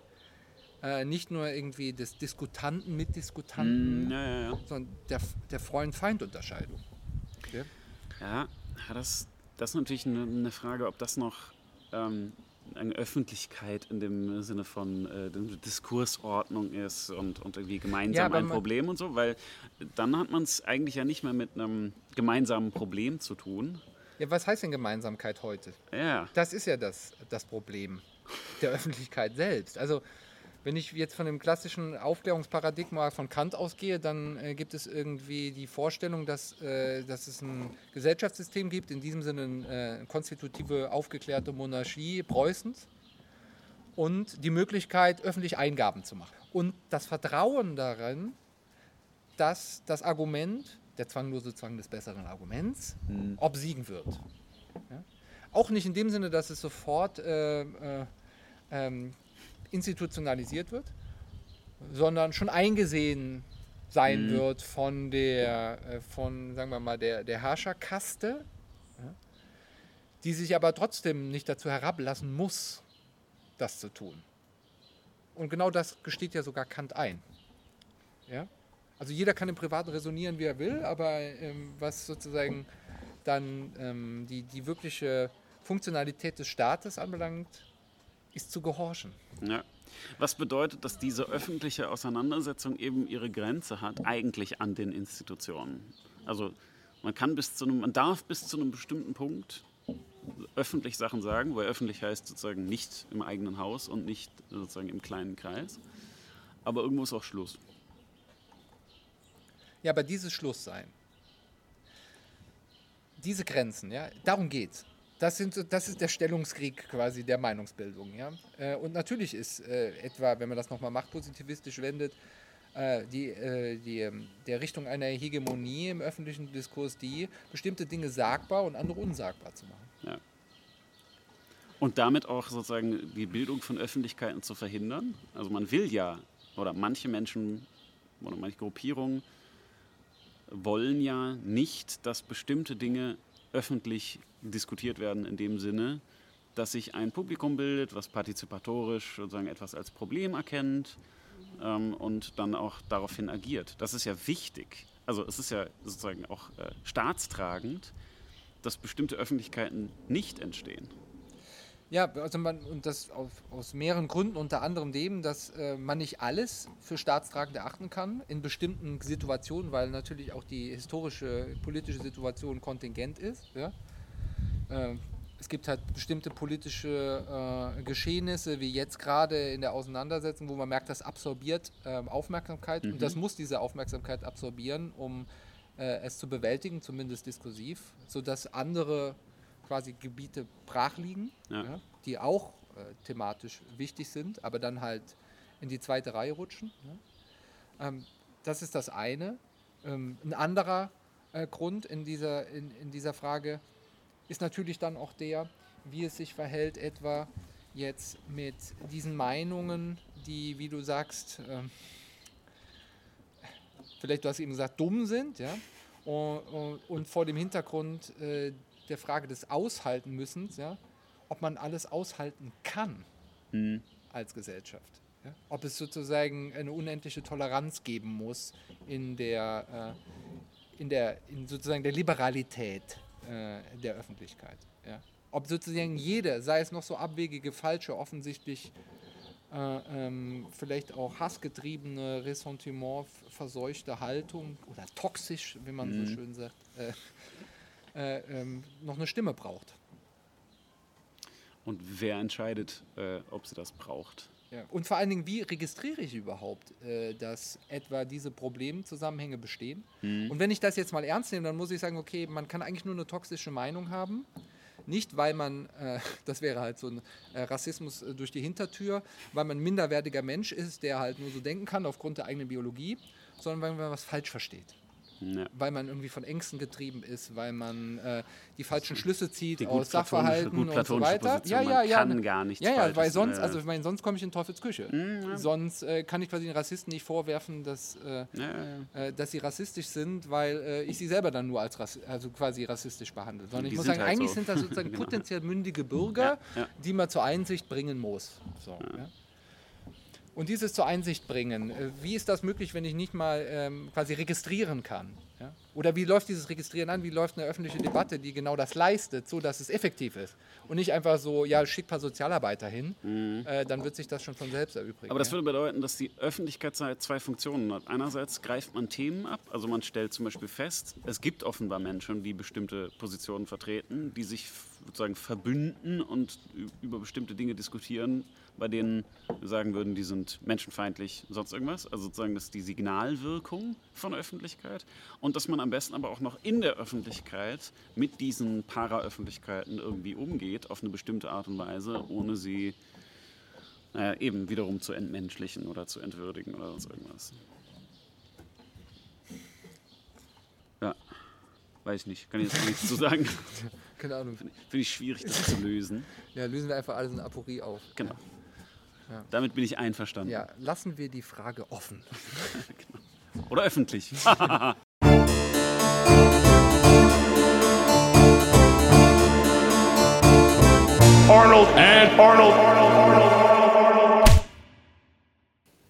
nicht nur irgendwie des Diskutanten mit Diskutanten, mm, ja, ja, sondern der, der Freund-Feind-Unterscheidung. Okay? Ja, das, das ist natürlich eine, Frage, ob das noch ähm, eine Öffentlichkeit in dem Sinne von äh, Diskursordnung ist und, und irgendwie gemeinsam ja, ein Problem und so, weil dann hat man es eigentlich ja nicht mehr mit einem gemeinsamen Problem zu tun. Ja, was heißt denn Gemeinsamkeit heute? Ja. Das ist ja das, das Problem der Öffentlichkeit selbst. Also wenn ich jetzt von dem klassischen Aufklärungsparadigma von Kant ausgehe, dann äh, gibt es irgendwie die Vorstellung, dass, äh, dass es ein Gesellschaftssystem gibt, in diesem Sinne eine äh, konstitutive, aufgeklärte Monarchie Preußens und die Möglichkeit, öffentlich Eingaben zu machen. Und das Vertrauen darin, dass das Argument, der zwanglose Zwang des besseren Arguments, mhm. obsiegen wird. Ja? Auch nicht in dem Sinne, dass es sofort äh, äh, ähm, institutionalisiert wird, sondern schon eingesehen sein mhm. wird von der, äh, von, sagen wir mal, der, der Herrscherkaste, die sich aber trotzdem nicht dazu herablassen muss, das zu tun. Und genau das gesteht ja sogar Kant ein. Ja? Also jeder kann im Privaten resonieren, wie er will, aber ähm, was sozusagen dann ähm, die, die wirkliche Funktionalität des Staates anbelangt, ist zu gehorchen. Ja. Was bedeutet, dass diese öffentliche Auseinandersetzung eben ihre Grenze hat, eigentlich an den Institutionen. Also man kann bis zu einem, man darf bis zu einem bestimmten Punkt öffentlich Sachen sagen, weil öffentlich heißt sozusagen nicht im eigenen Haus und nicht sozusagen im kleinen Kreis. Aber irgendwo ist auch Schluss. Ja, aber dieses Schlusssein, diese Grenzen, ja, darum geht's. Das, sind, das ist der Stellungskrieg quasi der Meinungsbildung. Ja? Äh, und natürlich ist äh, etwa, wenn man das nochmal machtpositivistisch wendet, äh, die, die, ähm, der Richtung einer Hegemonie im öffentlichen Diskurs die, bestimmte Dinge sagbar und andere unsagbar zu machen. Ja. Und damit auch sozusagen die Bildung von Öffentlichkeiten zu verhindern. Also man will ja, oder manche Menschen oder manche Gruppierungen wollen ja nicht, dass bestimmte Dinge öffentlich diskutiert werden in dem Sinne, dass sich ein Publikum bildet, was partizipatorisch sozusagen etwas als Problem erkennt ähm, und dann auch daraufhin agiert. Das ist ja wichtig. Also es ist ja sozusagen auch äh, staatstragend, dass bestimmte Öffentlichkeiten nicht entstehen. Ja, also man, und das auf, aus mehreren Gründen, unter anderem dem, dass äh, man nicht alles für staatstragend erachten kann in bestimmten Situationen, weil natürlich auch die historische politische Situation kontingent ist. Ja? Äh, es gibt halt bestimmte politische äh, Geschehnisse, wie jetzt gerade in der Auseinandersetzung, wo man merkt, das absorbiert äh, Aufmerksamkeit mhm. und das muss diese Aufmerksamkeit absorbieren, um äh, es zu bewältigen, zumindest diskursiv, sodass andere quasi Gebiete brach liegen, ja. Ja, die auch äh, thematisch wichtig sind, aber dann halt in die zweite Reihe rutschen. Ja. Ähm, das ist das eine. Ähm, ein anderer äh, Grund in dieser, in, in dieser Frage ist natürlich dann auch der, wie es sich verhält etwa jetzt mit diesen Meinungen, die, wie du sagst, ähm, vielleicht du hast eben gesagt, dumm sind, ja, und, und, vor dem Hintergrund äh, der Frage des Aushalten müssen, ja, ob man alles aushalten kann mhm. als Gesellschaft. Ja? Ob es sozusagen eine unendliche Toleranz geben muss in der, äh, in der in sozusagen der Liberalität äh, der Öffentlichkeit. Ja? Ob sozusagen jede, sei es noch so abwegige, falsche, offensichtlich äh, ähm, vielleicht auch hassgetriebene, Ressentiment verseuchte Haltung oder toxisch, wie man mhm. so schön sagt, äh, äh, ähm, noch eine Stimme braucht. Und wer entscheidet, äh, ob sie das braucht? Ja. Und vor allen Dingen, wie registriere ich überhaupt, äh, dass etwa diese Problemzusammenhänge bestehen? Mhm. Und wenn ich das jetzt mal ernst nehme, dann muss ich sagen, okay, man kann eigentlich nur eine toxische Meinung haben. Nicht, weil man, äh, das wäre halt so ein äh, Rassismus durch die Hintertür, weil man ein minderwertiger Mensch ist, der halt nur so denken kann aufgrund der eigenen Biologie, sondern weil man was falsch versteht. Ja. Weil man irgendwie von Ängsten getrieben ist, weil man äh, die falschen Schlüsse zieht Die aus Sachverhalten und so weiter. Position, Ja, man ja, ja. kann gar nichts Ja, ja, weil sonst, ja. also ich meine, sonst komme ich in Teufels Küche. Mhm, ja. Sonst äh, kann ich quasi den Rassisten nicht vorwerfen, dass, äh, äh, dass sie rassistisch sind, weil äh, ich sie selber dann nur als Rassi also quasi rassistisch behandle. Sondern Die ich muss sagen, halt eigentlich so. sind das sozusagen Genau. potenziell mündige Bürger, die man zur Einsicht bringen muss. So. Und dieses zur Einsicht bringen, äh, wie ist das möglich, wenn ich nicht mal ähm, quasi registrieren kann? Ja? Oder wie läuft dieses Registrieren an? Wie läuft eine öffentliche Debatte, die genau das leistet, so dass es effektiv ist? Und nicht einfach so, ja, schick ein paar Sozialarbeiter hin, äh, dann wird sich das schon von selbst erübrigen. Mhm. Aber das würde bedeuten, dass die Öffentlichkeit zwei- Funktionen hat. Einerseits greift man Themen ab, also man stellt zum Beispiel fest, es gibt offenbar Menschen, die bestimmte Positionen vertreten, die sich sozusagen verbünden und über bestimmte Dinge diskutieren, bei denen wir sagen würden, die sind menschenfeindlich, sonst irgendwas. Also sozusagen das ist die Signalwirkung von Öffentlichkeit und dass man am besten aber auch noch in der Öffentlichkeit mit diesen Para-Öffentlichkeiten irgendwie umgeht, auf eine bestimmte Art und Weise, ohne sie naja, eben wiederum zu entmenschlichen oder zu entwürdigen oder sonst irgendwas. Ja, weiß ich nicht. Kann ich jetzt nichts zu sagen. Keine Ahnung. Finde ich schwierig, das zu lösen. Ja, lösen wir einfach alles in Aporie auf. Genau. Ja. Damit bin ich einverstanden. Ja, lassen wir die Frage offen. Oder öffentlich. Arnold and Arnold, Arnold, Arnold.